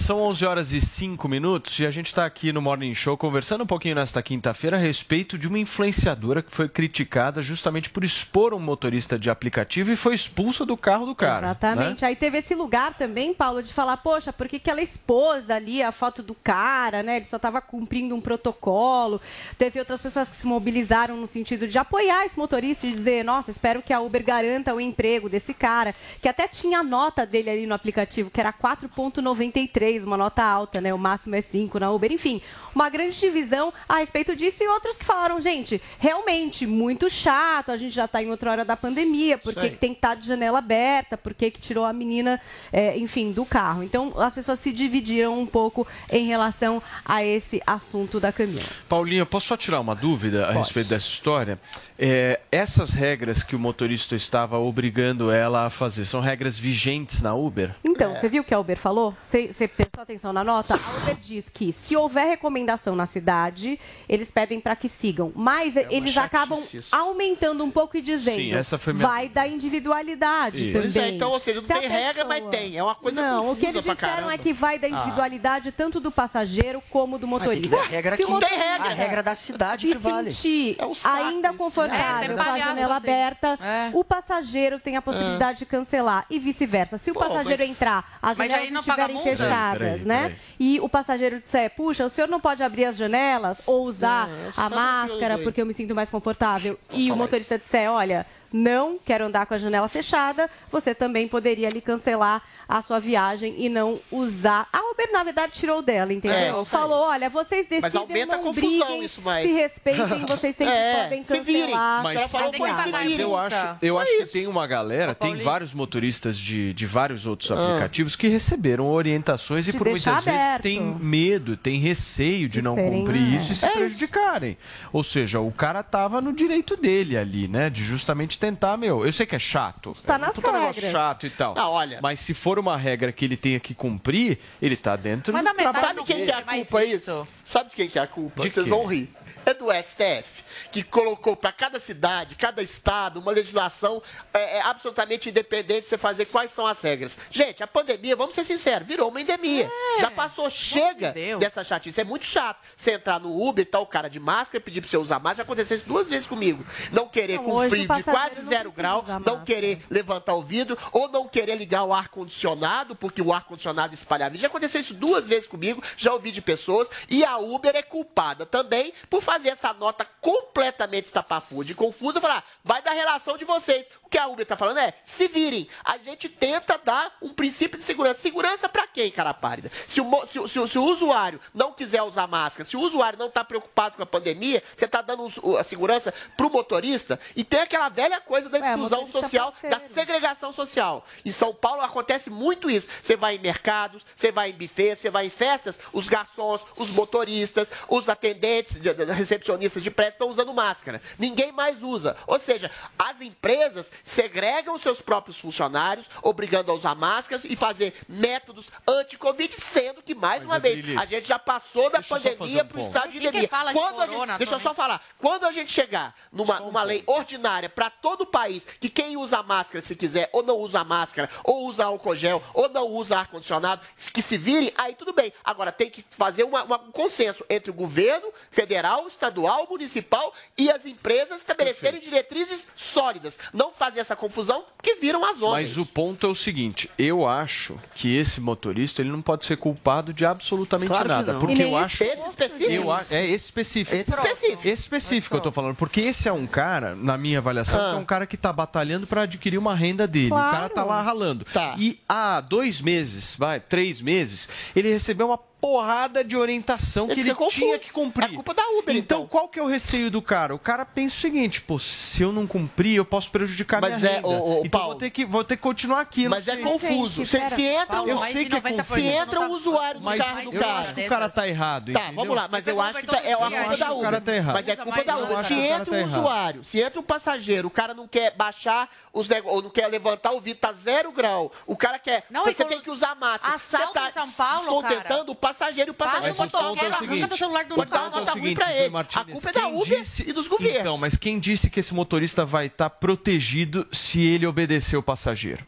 são 11 horas e 5 minutos e a gente está aqui no Morning Show conversando um pouquinho nesta quinta-feira a respeito de uma influenciadora que foi criticada justamente por expor um motorista de aplicativo e foi expulsa do carro do cara. Exatamente. né? Aí teve esse lugar também, Paulo, de falar, poxa, por que, que ela expôs ali a foto do cara, né? Ele só estava cumprindo um protocolo. Teve outras pessoas que se mobilizaram no sentido de apoiar esse motorista e dizer, nossa, espero que a Uber garanta o emprego desse cara, que até tinha a nota dele ali no aplicativo, que era 4,93. 4,33, uma nota alta, né? O máximo é 5 na Uber, enfim. Uma grande divisão a respeito disso e outros que falaram, gente, realmente muito chato, a gente já está em outra hora da pandemia, por que que tem que estar de janela aberta, por que que tirou a menina, é, enfim, do carro. Então, as pessoas se dividiram um pouco em relação a esse assunto da Camila. Paulinha, posso só tirar uma dúvida a Pode. respeito dessa história? É, essas regras que o motorista estava obrigando ela a fazer são regras vigentes na Uber? Então, você viu o que a Uber falou? Você prestou atenção na nota? A Uber diz que se houver recomendação na cidade, eles pedem para que sigam. Mas eles acabam isso. aumentando um pouco e dizendo Sim, essa foi minha vai da individualidade Isso. também. Pois é, então, ou seja, não Se tem regra, mas tem. É uma coisa Não, o que eles disseram é que vai da Ah. individualidade tanto do passageiro como do motorista. ter a regra Se que- motorista tem regra. A regra da cidade que vale. sentir É um saco ainda isso. É, com a janela assim. aberta, É. o passageiro tem a possibilidade de cancelar e vice-versa. Se o Pô, passageiro mas- entrar, as Mas janelas estiverem fechadas, Peraí, peraí, né? peraí. E o passageiro disser, puxa, o senhor não pode abrir as janelas ou usar a máscara porque eu me sinto mais confortável. E o motorista disser, olha, não quero andar com a janela fechada, você também poderia ali cancelar a sua viagem e não usar. A Uber, na verdade, tirou dela, É, entendeu? aí. Falou, olha, vocês decidem, Mas aumenta a não confusão briguem, isso mais. se respeitem, vocês sempre É, podem cancelar. Mas, Ela falou, a "Pois se viagem." mas eu acho, eu acho que tem uma galera, tem vários motoristas de, de vários outros aplicativos que receberam orientações e De por muitas deixar vezes aberto. têm medo, têm receio de De não serem- cumprir é. isso e se É. prejudicarem. Ou seja, o cara tava no direito dele ali, né? De justamente tentar, meu, eu sei que é chato. Está é nas um puta negócio chato e tal. Ah, olha. Mas se for uma regra que ele tenha que cumprir, ele tá dentro Mas do na metade trabalho Sabe quem que é a culpa isso. isso? Sabe de quem que é a culpa? De Vocês quê? vão rir. É do STF, que colocou para cada cidade, cada estado, uma legislação é, é, absolutamente independente de você fazer quais são as regras. Gente, a pandemia, vamos ser sinceros, virou uma endemia. Já passou, chega dessa chatice. É muito chato você entrar no Uber e tá o cara de máscara, pedir pra você usar máscara. Já aconteceu isso duas vezes comigo. Não querer com frio de quase zero grau, não querer levantar o vidro ou não querer ligar o ar-condicionado, porque o ar-condicionado espalha vírus. Já aconteceu isso duas vezes comigo, já ouvi de pessoas. E a Uber é culpada também por fazer essa nota completamente estapafúrdia e confusa. Falar, vai da relação de vocês. O que a Uber tá falando é, se virem. A gente tenta dar um princípio de segurança. Segurança pra quem, cara pálida? Se o, se, o- se o- se o usuário não quiser usar máscara, se o usuário não tá preocupado com a pandemia, você tá dando o- a segurança pro motorista. E tem aquela velha coisa da É, exclusão motorista social, parceiro. da segregação social. Em São Paulo acontece muito isso. Você vai em mercados, você vai em buffets, você vai em festas, os garçons, os motoristas, os atendentes, de- de- recepcionistas de prédio estão usando máscara. Ninguém mais usa. Ou seja, as empresas segregam seus próprios funcionários, obrigando a usar máscaras e fazer métodos anti-Covid, sendo que, mais uma vez, a gente já passou da pandemia um para o estado de endemia. de Quando a corona, gente, deixa eu só falar. Quando a gente chegar numa, numa lei ordinária para todo o país, que quem usa máscara, se quiser, ou não usa máscara, ou usa álcool gel, ou não usa ar-condicionado, que se virem, aí tudo bem. Agora, tem que fazer uma- uma- um consenso entre o governo federal, estadual, municipal e as empresas estabelecerem diretrizes sólidas. Não fazer essa confusão, que viram as ondas. Mas o ponto é o seguinte, eu acho que esse motorista ele não pode ser culpado de absolutamente Claro nada, porque E nem eu esse- acho esse específico? Eu a- é esse específico. Esse específico. Esse específico eu tô falando, porque esse é um cara, na minha avaliação, Ah. que é um cara que tá batalhando para adquirir uma renda dele. O cara Claro. tá lá ralando. Tá. E há dois meses, vai, três meses, ele recebeu uma porrada de orientação Ele que ele confuso. tinha que cumprir. É culpa da Uber, então, então. qual que é o receio do cara? O cara pensa o seguinte, pô, se eu não cumprir, eu posso prejudicar Mas minha é, renda. ô, ô, então Paulo. vou ter que vou ter que continuar aqui. Mas é confuso. Gente, Se, se entra, Paulo, Eu sei que é 90% confuso. se entra um tá- usuário no Mas carro do eu cara. acho que o cara tá errado, Tá, entendeu? vamos lá, mas eu acho que o tá- é a culpa da. Uber. O tá. Mas é culpa da Uber. Se o entra um usuário, se entra um passageiro, o cara não quer baixar os negócios, ou não quer levantar o vidro, tá zero grau. O cara quer. Não, você tem que usar máscara. Você tá São Paulo, descontentando o passageiro e o passageiro Passa Mas ponto é o arranca seguinte, do celular do é o nota ruim José ele. Martinez, a culpa é da Uber disse- e dos governos. Então, mas quem disse que esse motorista vai estar protegido se ele obedecer o passageiro?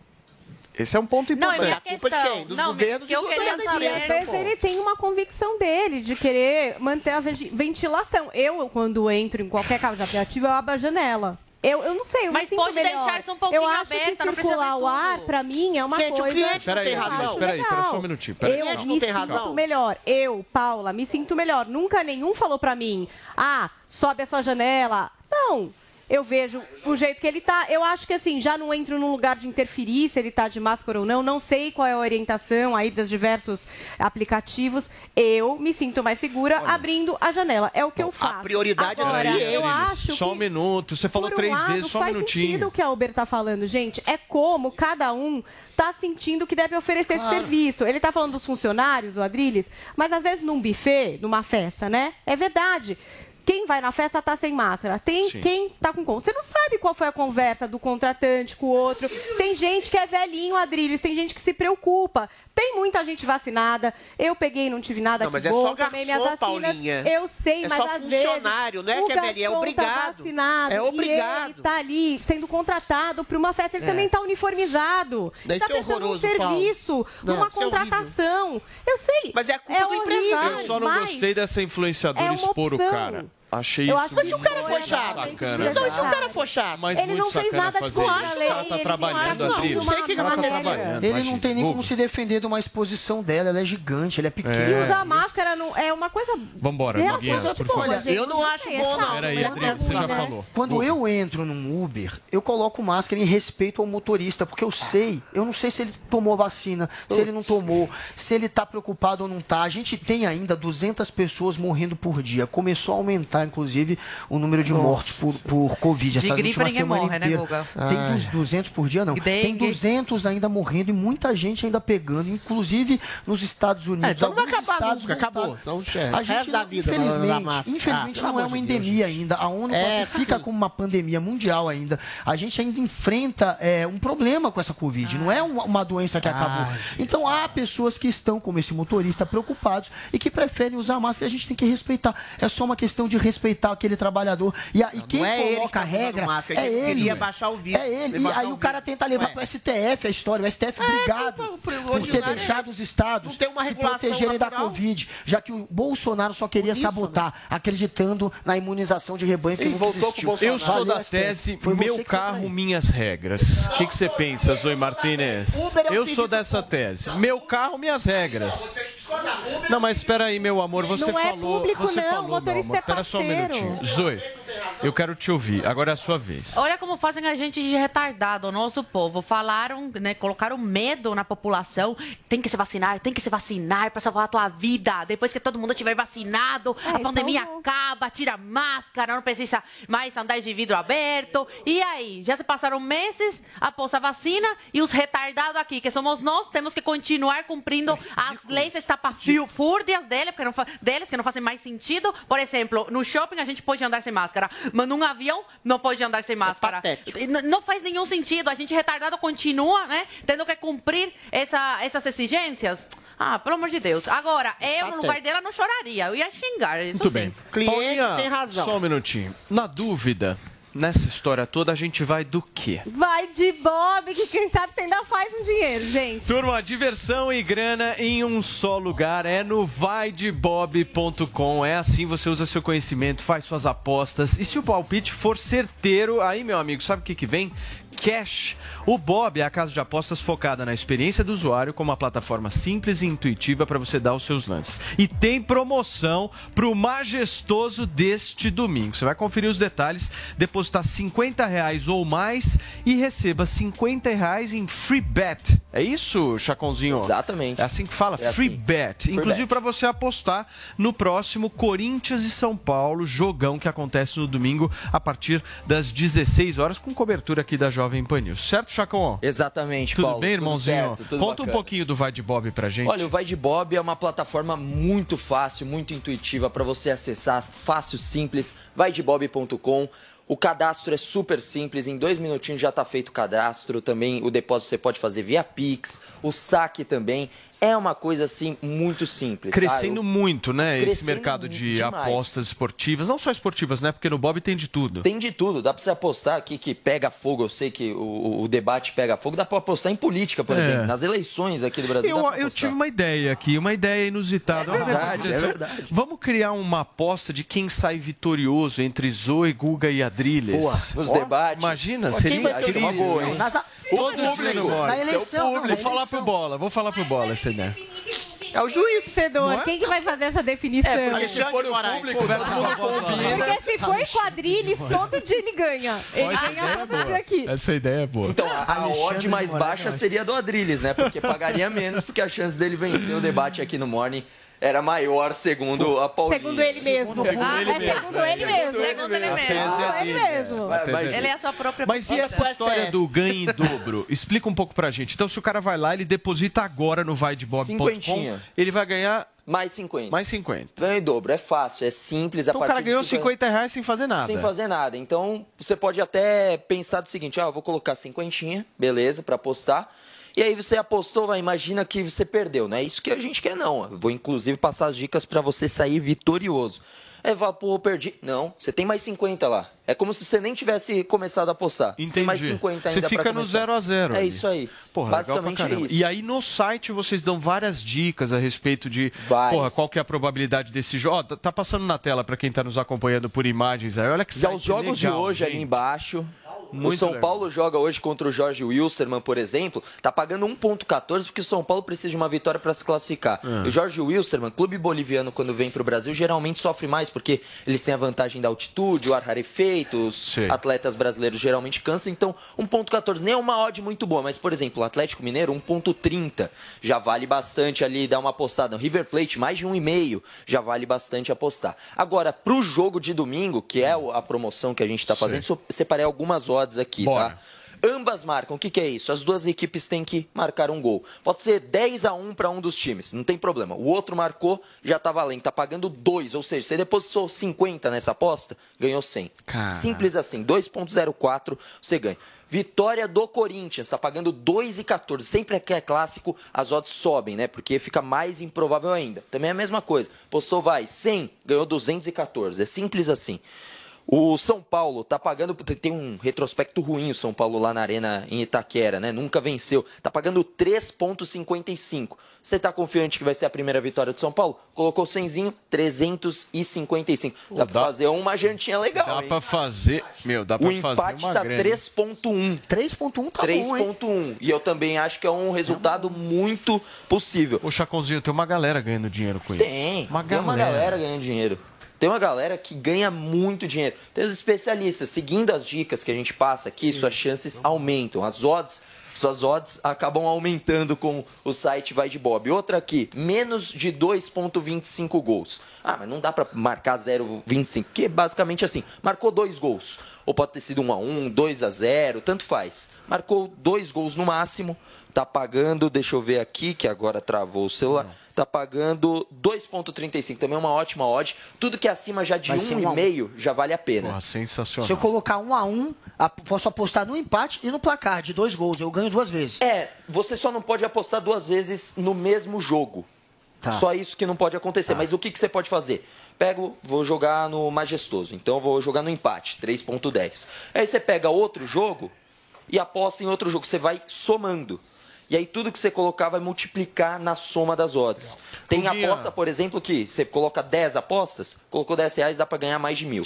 Esse é um ponto Não, importante. e minha a culpa de questão... quem? Dos não, governos e eu do queria saber... vezes ele tem uma convicção dele de querer manter a ventilação. Eu, quando entro em qualquer carro de aplicativo, eu abro a janela. Eu, eu não sei, eu Mas me sinto pode melhor. deixar-se um pouquinho Eu acho aberta, que não precisa circular o ar, pra mim, é uma Gente, o coisa... cliente não Peraí, tem razão. acho Peraí, pera legal. só um minutinho. Peraí. Eu me não tem sinto razão? melhor. Eu, Paula, me sinto melhor. Nunca nenhum falou pra mim, ah, sobe a sua janela. Não. Eu vejo o jeito que ele tá. Eu acho que assim, já não entro num lugar de interferir se ele tá de máscara ou não. Não sei qual é a orientação aí dos diversos aplicativos. Eu me sinto mais segura abrindo a janela. É o que eu faço. prioridade é Agora, Peraí, eu Adriles, acho só um que minuto. Você falou por um três lado, vezes, só um faz minutinho. sentido o que a Uber tá falando, gente. É como cada um tá sentindo que deve oferecer esse Claro. serviço. Ele tá falando dos funcionários, o Adriles, mas às vezes num buffet, numa festa, né? É verdade. Quem vai na festa tá sem máscara. Tem Sim. quem tá com com. Você não sabe qual foi a conversa do contratante com o outro. Tem gente que é velhinho, Adriles, tem gente que se preocupa. Tem muita gente vacinada. Eu peguei e não tive nada Não, mas é bom, só tomei minhas garçom, vacinas. Paulinha. Eu sei, É mas só às funcionário, vezes, não é que é o velhinho, é garçom obrigado. Tá vacinado, É obrigado. E ele tá ali sendo contratado para uma festa, ele É. também tá uniformizado. Daí tá isso é prestando um serviço, Não, isso é contratação. Eu sei. Mas é a culpa do horrível, empresário. Eu só não mas gostei dessa influenciadora é uma expor o opção. cara. Achei Eu isso acho que se o cara for chato, sacana. Então, e se o cara for chato? Mas Ele não fez nada de contra a O lei, cara tá ele trabalhando não, assim. não, não sei o que O cara tá trabalhando. Ele não tem nem como se defender de uma exposição dela, ela é gigante, ela é pequena. É. E usar máscara não, é uma coisa. Vambora, coisa por favor. gente. Eu não acho bom, não. Peraí, mas Adriano, é você já né? falou. Quando eu entro num Uber, eu coloco máscara em respeito ao motorista, porque eu sei, eu não sei se ele tomou vacina, se ele não tomou, se ele tá preocupado ou não tá. A gente tem ainda 200 pessoas morrendo por dia. Começou a aumentar, inclusive, o número de mortes por, por Covid. De Essa gripe última semana morre, né, inteira. Guga? Tem uns 200 por dia, não. Tem Dengue. 200 ainda morrendo e muita gente ainda pegando, inclusive nos Estados Unidos. É, então não vai acabar nunca, acabou. Então, é, a gente, resto da vida, infelizmente, infelizmente Ah, não é uma de Deus, endemia ainda. A ONU É, classifica como uma pandemia mundial ainda. A gente ainda enfrenta é, um problema com essa Covid. Não é uma, uma doença que acabou. Então há pessoas que estão, como esse motorista, preocupados e que preferem usar máscara. A gente tem que respeitar. É só uma questão de respeitar aquele trabalhor. E, a- e quem é ele que coloca tá a regra máscara, é ele ele. queria baixar o vírus, É ele. E aí o o cara tenta levar Ué. para o STF a história. O STF, obrigado por ter ordinário é deixado os estados Não tem uma se protegerem da natural? Covid, já que o Bolsonaro só queria Por isso, sabotar, acreditando na imunização de rebanho que Ele não voltou com o existiu. Eu sou da tese, Foi meu carro, ele. minhas regras. O que, que você pensa, Zoe Martinez? É Eu sou dessa tese. Meu carro, minhas regras. Não, mas espera aí, meu amor, você Não é falou... público, você não, falou, o motorista é Espera só um minutinho. Zoe, eu quero te ouvir. Agora é a sua vez. Olha como fazem a gente de retardado, o nosso povo. Falaram, né, colocaram medo na população. Tem que se vacinar, tem que se vacinar pra salvar a tua vida. Depois que todo mundo tiver vacinado, a pandemia acaba, tira a máscara, não precisa mais andar de vidro aberto. E aí, já se passaram meses após a vacina e os retardados aqui, que somos nós, temos que continuar cumprindo as leis estapafúrdias dele, porque não fa- deles, que não fazem mais sentido. Por exemplo, no shopping a gente pode andar sem máscara, mas num avião não pode andar sem máscara. E n- não faz nenhum sentido. A gente retardado continua, né, tendo que cumprir essa- essas exigências. Ah, pelo amor de Deus. Agora, eu no lugar dela não choraria, eu ia xingar. Isso Muito sim. bem. Cliente Paulinha, tem razão. Só um minutinho. Na dúvida, nessa história toda, a gente vai do quê? Vai de Bob, que quem sabe você ainda faz um dinheiro, gente. Turma, diversão e grana em um só lugar é no vaidebob.com. É assim, você usa seu conhecimento, faz suas apostas. E se o palpite for certeiro, aí, meu amigo, sabe o que, que vem? Cash. O Bob é a casa de apostas focada na experiência do usuário, com uma plataforma simples e intuitiva para você dar os seus lances. E tem promoção pro majestoso deste domingo. Você vai conferir os detalhes, depositar 50 reais ou mais e receba 50 reais em free bet. É isso, Chacãozinho? Exatamente. É assim que fala, É free assim. bet. Free Inclusive para você apostar no próximo Corinthians e São Paulo, jogão que acontece no domingo a partir das 16 horas, com cobertura aqui da Jovem Pan News. Certo, Chacão? Exatamente, Tudo Paulo, bem, tudo irmãozinho? certo, tudo Conta um bacana. pouquinho do Vai de Bob pra gente. Olha, o Vai de Bob é uma plataforma muito fácil, muito intuitiva para você acessar, fácil, simples, vaidebob.com. O cadastro é super simples, em dois minutinhos já está feito o cadastro. Também o depósito você pode fazer via Pix, o saque também. É uma coisa assim muito simples. tá? Crescendo Eu- muito, né? Esse Crescendo mercado de demais. apostas esportivas. Não só esportivas, né? Porque no Bob tem de tudo. Tem de tudo, dá pra você apostar aqui que pega fogo, eu sei que o, o debate pega fogo, dá pra apostar em política, por É. exemplo, nas eleições aqui do Brasil. Eu, dá pra eu tive uma ideia aqui, uma ideia inusitada. É verdade, é verdade. Vamos criar uma aposta de quem sai vitorioso entre Zoe, Guga e Adrilles. Boa, nos Ó, debates. Imagina, quem seria incrível. uma boa, hein? Nas- Todo Público, na eleição, na Vou falar pro Bola, vou falar pro Bola ideia. É o juiz. Não é? Quem que vai fazer essa definição? É, porque se for o público, todo mundo combina. Porque se for em quadrilhos, todo dia ele ganha. Ele Essa ganha ideia é todo boa. dia aqui. Essa ideia é boa. Então, a, a odd mais baixa seria do Adrilles, né? Porque pagaria menos, porque a chance dele vencer o debate aqui no Morning era maior, segundo a Paulinha. Segundo ele mesmo. Segundo Ah, ele é mesmo. segundo ele mesmo. Segundo ele mesmo. Segundo ele mesmo. É a sua própria Mas e essa história do ganho em dobro? Explica um pouco pra gente. Então, se o cara vai lá, ele deposita agora no vaidebob.com, ele vai ganhar Mais 50. mais 50. Ganho em dobro, é fácil, é simples. Então a o cara partir ganhou 50 reais sem fazer nada. Sem fazer nada. Então, você pode até pensar do seguinte, ah, eu vou colocar cinquentinha, beleza, pra apostar. E aí você apostou, vai, imagina que você perdeu, não é isso que a gente quer não. Eu vou inclusive passar as dicas pra você sair vitorioso. É, fala, pô, eu perdi. Não, você tem mais 50 lá. É como se você nem tivesse começado a apostar. Você tem mais 50 ainda Você fica no começar. 0 a 0 É ali. isso aí. Porra, Basicamente é isso. E aí no site vocês dão várias dicas a respeito de porra, qual que é a probabilidade desse jogo. Ó, tá- tá passando na tela pra quem tá nos acompanhando por imagens aí. Olha que Já os jogos legal, de hoje ali gente. embaixo. Muito o São legal. Paulo joga hoje contra o Jorge Wilstermann, por exemplo, tá pagando 1.14 porque o São Paulo precisa de uma vitória para se classificar. E o Jorge Wilstermann, clube boliviano, quando vem para o Brasil, geralmente sofre mais porque eles têm a vantagem da altitude, o ar rarefeito, os atletas brasileiros geralmente cansam. Então, 1.14 nem é uma odd muito boa, mas, por exemplo, o Atlético Mineiro, 1.30 já vale bastante ali dar uma apostada. O River Plate, mais de 1,5 já vale bastante apostar. Agora, pro jogo de domingo, que é o- a promoção que a gente tá fazendo, separei algumas odds aqui, tá? Ambas marcam. O que, que é isso? As duas equipes têm que marcar um gol. Pode ser 10 a 1 para um dos times, não tem problema. O outro marcou, já tá valendo, tá pagando 2, ou seja, você depositou 50 nessa aposta, ganhou 100. Cara. Simples assim, 2.04 você ganha. Vitória do Corinthians, tá pagando 2,14. Sempre que é clássico, as odds sobem, né? Porque fica mais improvável ainda. Também é a mesma coisa. Postou, vai, 100, ganhou 214. É simples assim. O São Paulo tá pagando. Tem um retrospecto ruim o São Paulo lá na Arena em Itaquera, né? Nunca venceu. Tá pagando 3,55. Você tá confiante que vai ser a primeira vitória do São Paulo? Colocou 100zinho, 355. Dá pra fazer uma jantinha legal. Dá hein? pra fazer. Meu, dá pra O fazer empate uma tá grana. 3.1. 3.1 tá bom, hein? 3.1. E eu também acho que é um resultado muito possível. Ô, Chacãozinho, tem uma galera ganhando dinheiro com isso. Tem. Uma Tem uma galera. galera ganhando dinheiro. Tem uma galera que ganha muito dinheiro. Tem os especialistas. Seguindo as dicas que a gente passa aqui, suas chances aumentam. As odds, suas odds acabam aumentando com o site Vai de Bob. Outra aqui, menos de 2,25 gols. Ah, mas não dá pra marcar 0,25, porque é basicamente assim, marcou dois gols. Ou pode ter sido 1 a 1 2 a 0 tanto faz. Marcou dois gols no máximo, tá pagando, deixa eu ver aqui, que agora travou o celular, tá pagando 2,35. Também é uma ótima odd. Tudo que é acima já de Vai ser um a um. 1,5 já vale a pena. Porra, sensacional. Se eu colocar um a um, a- posso apostar no empate e no placar de dois gols. Eu ganho duas vezes. É, você só não pode apostar duas vezes no mesmo jogo. Tá. Só isso que não pode acontecer. Mas o que, que você pode fazer? Pego, vou jogar no majestoso. Então eu vou jogar no empate, 3.10. Aí você pega outro jogo e aposta em outro jogo. Você vai somando. E aí tudo que você colocar vai multiplicar na soma das odds. Tem aposta, por exemplo, que você coloca 10 apostas, colocou 10 reais, dá pra ganhar mais de mil.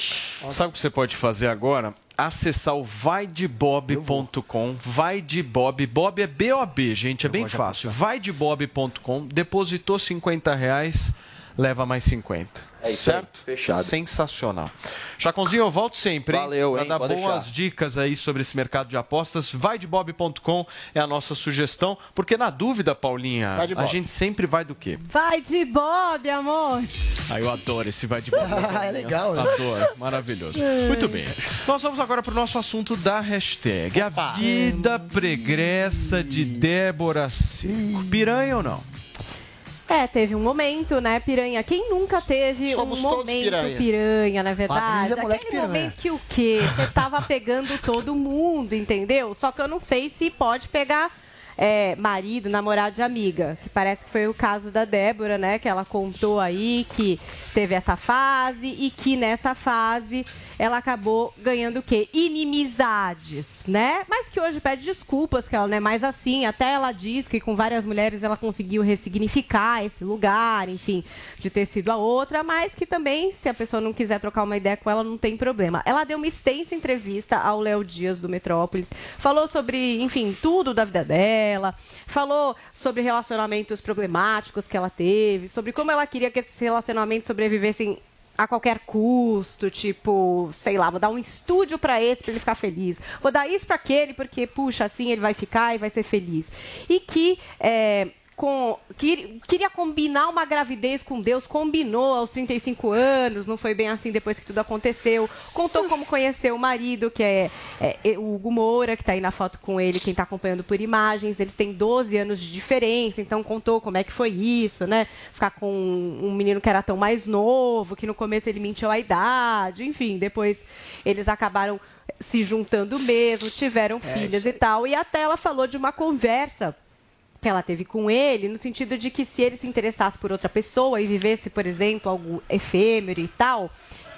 Sabe o que você pode fazer agora? Acessar o vaidebob.com. Vai de Bob. Bob é B-O-B, gente. É bem fácil. Vaidebob.com. Depositou 50 reais, leva mais 50. É isso aí, certo? fechado. Sensacional. Chacãozinho, eu volto sempre. hein? Valeu, Pra hein? dar Pode boas deixar. dicas aí sobre esse mercado de apostas. Vaidebob.com é a nossa sugestão. Porque na dúvida, Paulinha, Vai de a Bob. gente sempre vai do quê? Vai de Bob, amor. Ah, eu adoro esse vai de bola. É legal, né? Adoro, maravilhoso. Muito bem. Nós vamos agora para o nosso assunto da hashtag. A vida pregressa de Débora Seco. Piranha ou não? É, teve um momento, né, piranha? Quem nunca teve Somos um momento piranhas. piranha, na verdade? Patrícia é Aquele piranha. momento que o quê? Você tava pegando todo mundo, entendeu? Só que eu não sei se pode pegar é, marido, namorado de amiga. Que parece que foi o caso da Débora, né? Que ela contou aí que teve essa fase e que nessa fase ela acabou ganhando o quê? Inimizades, né? Mas que hoje pede desculpas, que ela não é mais assim. Até ela diz que com várias mulheres ela conseguiu ressignificar esse lugar, enfim, de ter sido a outra, mas que também, se a pessoa não quiser trocar uma ideia com ela, não tem problema. Ela deu uma extensa entrevista ao Léo Dias do Metrópolis, falou sobre, enfim, tudo da vida dela falou sobre relacionamentos problemáticos que ela teve, sobre como ela queria que esses relacionamentos sobrevivessem a qualquer custo, tipo, sei lá, vou dar um estúdio pra esse pra ele ficar feliz. Vou dar isso pra aquele porque, puxa, assim ele vai ficar e vai ser feliz. E que é, com, quer- queria combinar uma gravidez com Deus, combinou aos 35 anos, não foi bem assim depois que tudo aconteceu. Contou como conheceu o marido, que é, é, é o Hugo Moura, que está aí na foto com ele, quem está acompanhando por imagens. Eles têm 12 anos de diferença, então contou como é que foi isso, né? Ficar com um menino que era tão mais novo, que no começo ele mentiu a idade, enfim, depois eles acabaram se juntando mesmo, tiveram É, filhas e tal. E até ela falou de uma conversa que ela teve com ele, no sentido de que se ele se interessasse por outra pessoa e vivesse, por exemplo, algo efêmero e tal,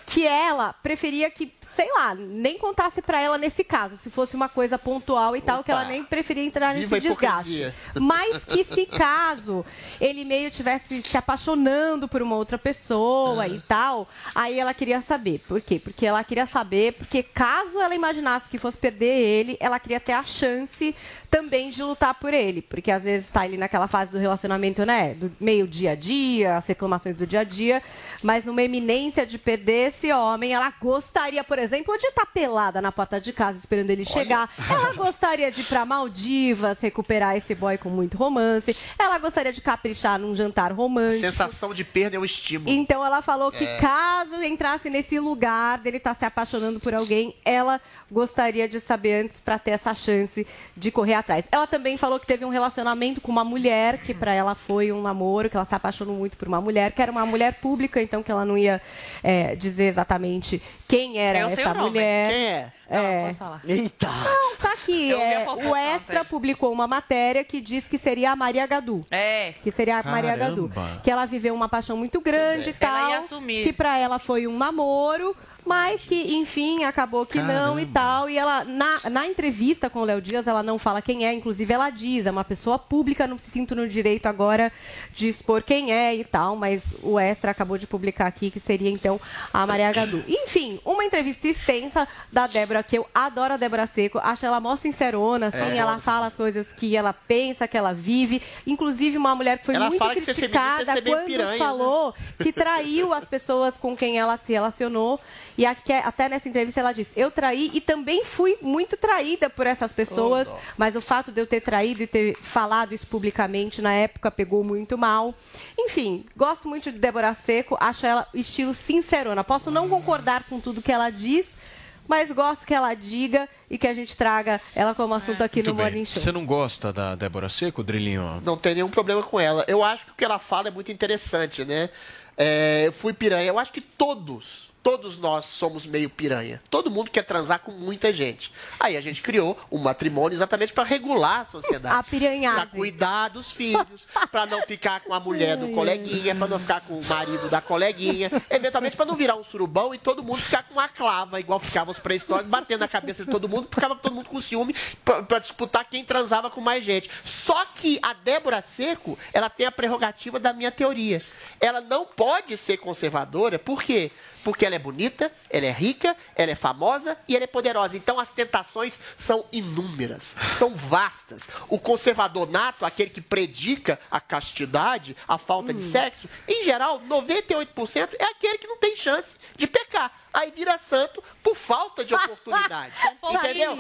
que ela preferia que, sei lá, nem contasse pra ela nesse caso, se fosse uma coisa pontual e tal, que ela nem preferia entrar nesse desgaste. Mas que se caso ele meio tivesse se apaixonando por uma outra pessoa e tal, aí ela queria saber. Por quê? Porque ela queria saber, porque caso ela imaginasse que fosse perder ele, ela queria ter a chance também de lutar por ele. Porque às vezes tá ali naquela fase do relacionamento, né? Do meio dia a dia, as reclamações do dia a dia, mas numa eminência de perder esse homem, ela gostaria, por exemplo, de estar pelada na porta de casa esperando ele chegar. Ela gostaria de ir pra Maldivas, recuperar esse boy com muito romance. Ela gostaria de caprichar num jantar romântico. Sensação de perda é o estímulo. Então ela falou que É. caso entrasse nesse lugar dele estar se apaixonando por alguém, ela gostaria de saber antes para ter essa chance de correr atrás. Ela também falou que teve um relacionamento com uma mulher que para ela foi um namoro, que ela se apaixonou muito por uma mulher, que era uma mulher pública, então que ela não ia é, dizer exatamente quem era Eu sei essa o nome. mulher. Quem é? Não, não É. posso falar. Eita! Não, tá aqui. É, o Extra publicou uma matéria que diz que seria a Maria Gadu. É. Que seria a Maria Gadu. Caramba. Que ela viveu uma paixão muito grande e tal. Ela ia assumir. Que pra ela foi um namoro, mas que, enfim, acabou que não e tal. E ela, na, na entrevista com o Léo Dias, ela não fala quem é. Inclusive, ela diz, é uma pessoa pública, não se sinto no direito agora de expor quem é e tal. Mas o Extra acabou de publicar aqui que seria, então, a Maria Gadu. Enfim, uma entrevista extensa da Débora, que eu adoro a Débora Seco. Acho ela mó sincerona, assim. É. ela fala as coisas que ela pensa, que ela vive. Inclusive, uma mulher que foi Ela muito feminista criticada bem quando piranha, né? falou que traiu as pessoas com quem ela se relacionou. E aqui- até nessa entrevista ela disse: Eu traí e também fui muito traída por essas pessoas, Oh, mas o fato de eu ter traído e ter falado isso publicamente na época pegou muito mal. Enfim, gosto muito de Débora Seco, acho ela estilo sincerona. Posso não concordar com tudo que ela diz. Mas gosto que ela diga e que a gente traga ela como assunto aqui Muito no bem. Morning Show. Você não gosta da Débora Seco, Drilinho? Não tem nenhum problema com ela. Eu acho que o que ela fala é muito interessante, né? É, eu fui piranha. Eu acho que todos, todos nós somos meio piranha. Todo mundo quer transar com muita gente. Aí a gente criou um matrimônio exatamente para regular a sociedade. A piranhagem. Para cuidar dos filhos, para não ficar com a mulher do coleguinha, para não ficar com o marido da coleguinha, eventualmente para não virar um surubão e todo mundo ficar com uma clava, igual ficavam os pré-históricos, batendo na cabeça de todo mundo, ficava todo mundo com ciúme para disputar quem transava com mais gente. Só que a Débora Seco, ela tem a prerrogativa da minha teoria. Ela não pode ser conservadora, por quê? Porque ela é bonita, ela é rica, ela é famosa e ela é poderosa. Então as tentações são inúmeras, são vastas. O conservador nato, aquele que predica a castidade, a falta de sexo, em geral, 98% é aquele que não tem chance de pecar. Aí vira santo por falta de oportunidade. entendeu?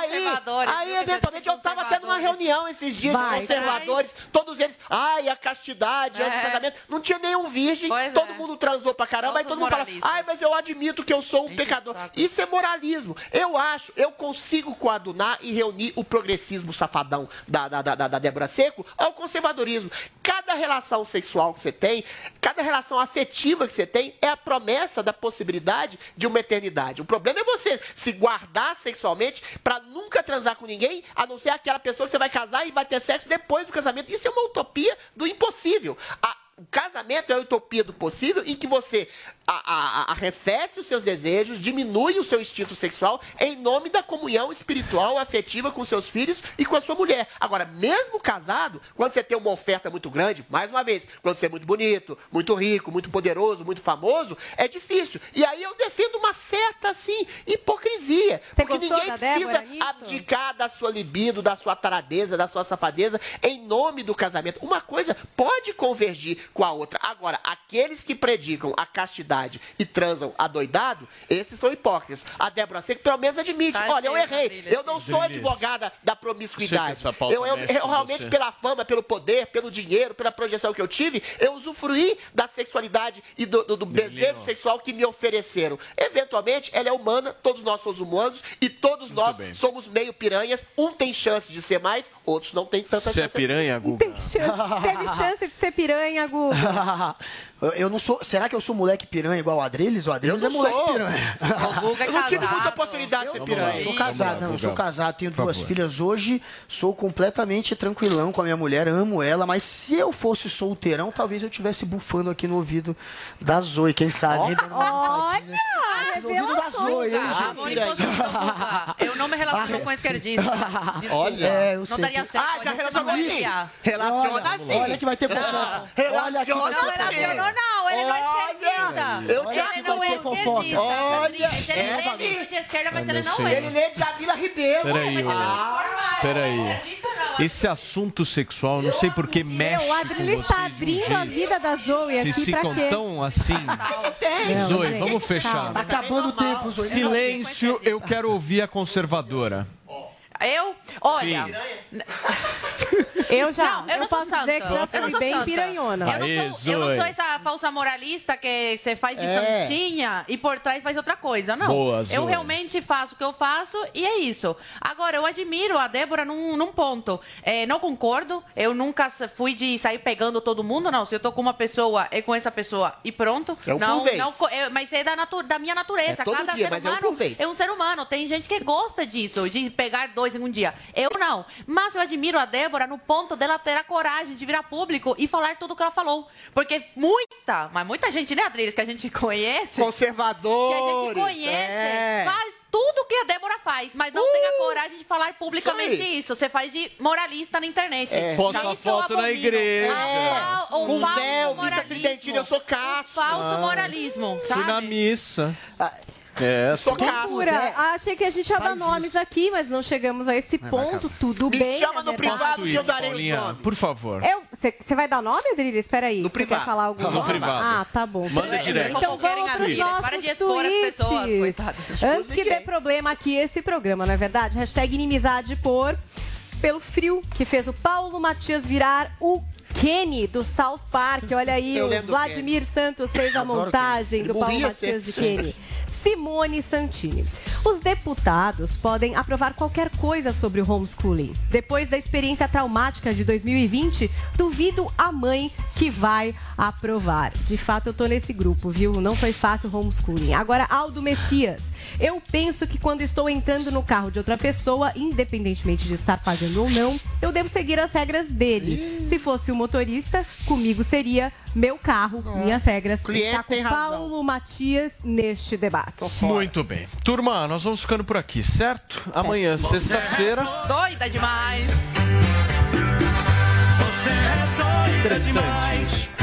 Aí, aí eventualmente, eu estava tendo uma reunião esses dias Vai, de conservadores, todos eles, ai, a castidade, antes do É. casamento. Não tinha nenhum virgem, todo mundo transou pra caramba, aí Todos todo mundo fala, ai, mas eu admito que eu sou um pecador. Isso é moralismo. Eu acho, eu consigo coadunar e reunir o progressismo safadão da, da, da, da- da Débora Seco ao conservadorismo. Cada relação sexual que você tem, cada relação afetiva que você tem, é a promessa da possibilidade de uma eternidade. O problema é você se guardar sexualmente pra nunca transar com ninguém, a não ser aquela pessoa que você vai casar e vai ter sexo depois do casamento. Isso é uma utopia do impossível. A- o casamento é a utopia do possível em que você a- a- arrefece os seus desejos, diminui o seu instinto sexual em nome da comunhão espiritual, afetiva com seus filhos e com a sua mulher. Agora, mesmo casado, quando você tem uma oferta muito grande, mais uma vez, quando você é muito bonito, muito rico, muito poderoso, muito famoso, é difícil. E aí eu defendo uma certa, assim, hipocrisia. porque gostou ninguém precisa Débora abdicar da sua libido, da sua taradeza, da sua safadeza, em nome do casamento. Uma coisa pode convergir com a outra. Agora, aqueles que predicam a castidade e transam adoidado, esses são hipócritas. A Débora Seco pelo menos admite. Tá Olha, eu errei. Eu não sou advogada da promiscuidade. Eu, eu- eu realmente, você. pela fama, pelo poder, pelo dinheiro, pela projeção que eu tive, eu usufruí da sexualidade e do, do- do desejo sexual que me ofereceram. Eventualmente, ela é humana, todos nós somos humanos e todos nós somos meio piranhas. Um tem chance de ser mais, outros não têm tanta Você é chance piranha, assim. Guga? Teve chance de ser piranha, Gu. Eu- não sou. Será que eu sou moleque piranha igual o Adriles? O Adriles Eu é não moleque sou. piranha. Eu não tive muita oportunidade de ser piranha. Eu sou casado, não, eu sou casado, tenho Por duas favor. filhas hoje, sou completamente tranquilão com a minha mulher, amo ela, mas se eu fosse solteirão, talvez eu tivesse bufando aqui no ouvido da Zoe, quem sabe? bufadinha. Aqui no ouvido da Zoe, hein, Ah, gente? Mori, Eu não me relaciono com esquerdista. Desculpa. Olha, é, eu não sei daria certo. Ah, já relacionou não daria. Relaciona Olha, assim. olha que vai ter fofoca. Não, Olha aqui vai não relacionou, fofoca. não. Ele não é Olha, esquerdista. eu te ele não é esquerdista. Olha. Ele é, de esquerda, mas ele não é. Ele lê Jamila Ribeiro. Peraí, Ah, Peraí. Esse assunto sexual, não sei por que mexe Meu, com está vocês de um abrindo a vida da Zoe aqui pra ficam tão assim. Zoe, vamos fechar. Tá acabando o tempo, Zoe. Silêncio, eu quero ouvir a conservadora. Eu? Olha. Eu já. Não, eu, eu não posso sou santa. dizer que já eu fui não sou bem santa. piranhona. Eu não, sou, eu não sou essa falsa moralista que você faz de É. santinha e por trás faz outra coisa. Não. Boa, eu realmente faço o que eu faço e é isso. Agora, eu admiro a Débora num, num ponto. É, não concordo. Eu nunca fui de sair pegando todo mundo, não. Se eu tô com uma pessoa, é com essa pessoa e pronto. É um não, não é, mas é da, natu- da minha natureza. É todo Cada dia, ser mas é um humano é um ser humano. Tem gente que gosta disso, de pegar dois em um dia. Eu não. Mas eu admiro a Débora no ponto dela ter a coragem de virar público e falar tudo o que ela falou. Porque muita, mas muita gente, né, Adriles, que a gente conhece. Conservadores. Que a gente conhece, é. faz tudo que a Débora faz, mas não tem a coragem de falar publicamente Isso isso. Você faz de moralista na internet. É. Posta foto na igreja. Ah, o Com falso véu, missa moralismo. tridentina, eu sou Cássio. Falso Ah. moralismo, Fui na sabe? missa. É. Loucura. Achei que a gente ia dar nomes aqui, mas não chegamos a esse ponto. Tudo Me bem. chama é no privado que eu darei os Paulinha, nomes. por favor. Você vai dar nome, Adriles? Espera aí. No Você quer privado. falar algum No nome? privado. Ah, tá bom. Manda Então, direto. Então vamos para os nossos Para de expor as pessoas. Antes que dê problema aqui esse programa, não é verdade? Hashtag inimizade por... Pelo frio que fez o Paulo Matias virar o Kenny do South Park. Olha aí, o Vladimir Santos fez a montagem do Paulo Matias de. Kenny. Simone Santini. Os deputados podem aprovar qualquer coisa sobre o homeschooling. Depois da experiência traumática de 2020, duvido a mãe que vai aprovar. De fato, eu tô nesse grupo, viu? Não foi fácil homeschooling. Agora, Aldo Messias. Eu penso que quando estou entrando no carro de outra pessoa, independentemente de estar pagando ou não, eu devo seguir as regras dele. Se fosse o motorista, comigo seria meu carro, minhas regras. Cliente Tá com tem razão. Paulo Matias neste debate. Muito bem. Turma, nós vamos ficando por aqui, certo? Amanhã, sexta-feira. Doida demais. Interessante.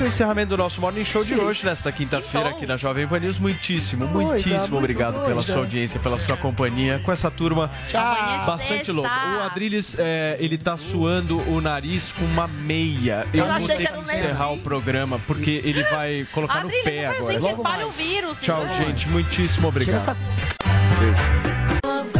Esse é o encerramento do nosso Morning Show de hoje, nesta quinta-feira, aqui na Jovem Pan News. Muitíssimo, muitíssimo muito obrigado pela doida. sua audiência, pela sua companhia com essa turma Amanhã é bastante louca. O Adriles, é, ele tá suando o nariz com uma meia. Eu Eu vou ter que encerrar o programa, porque ele vai colocar no Adriles, pé não faz agora. assim que espalha o vírus. Tchau, senhor. gente. Muitíssimo Tira obrigado. essa Beijo.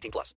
18 plus.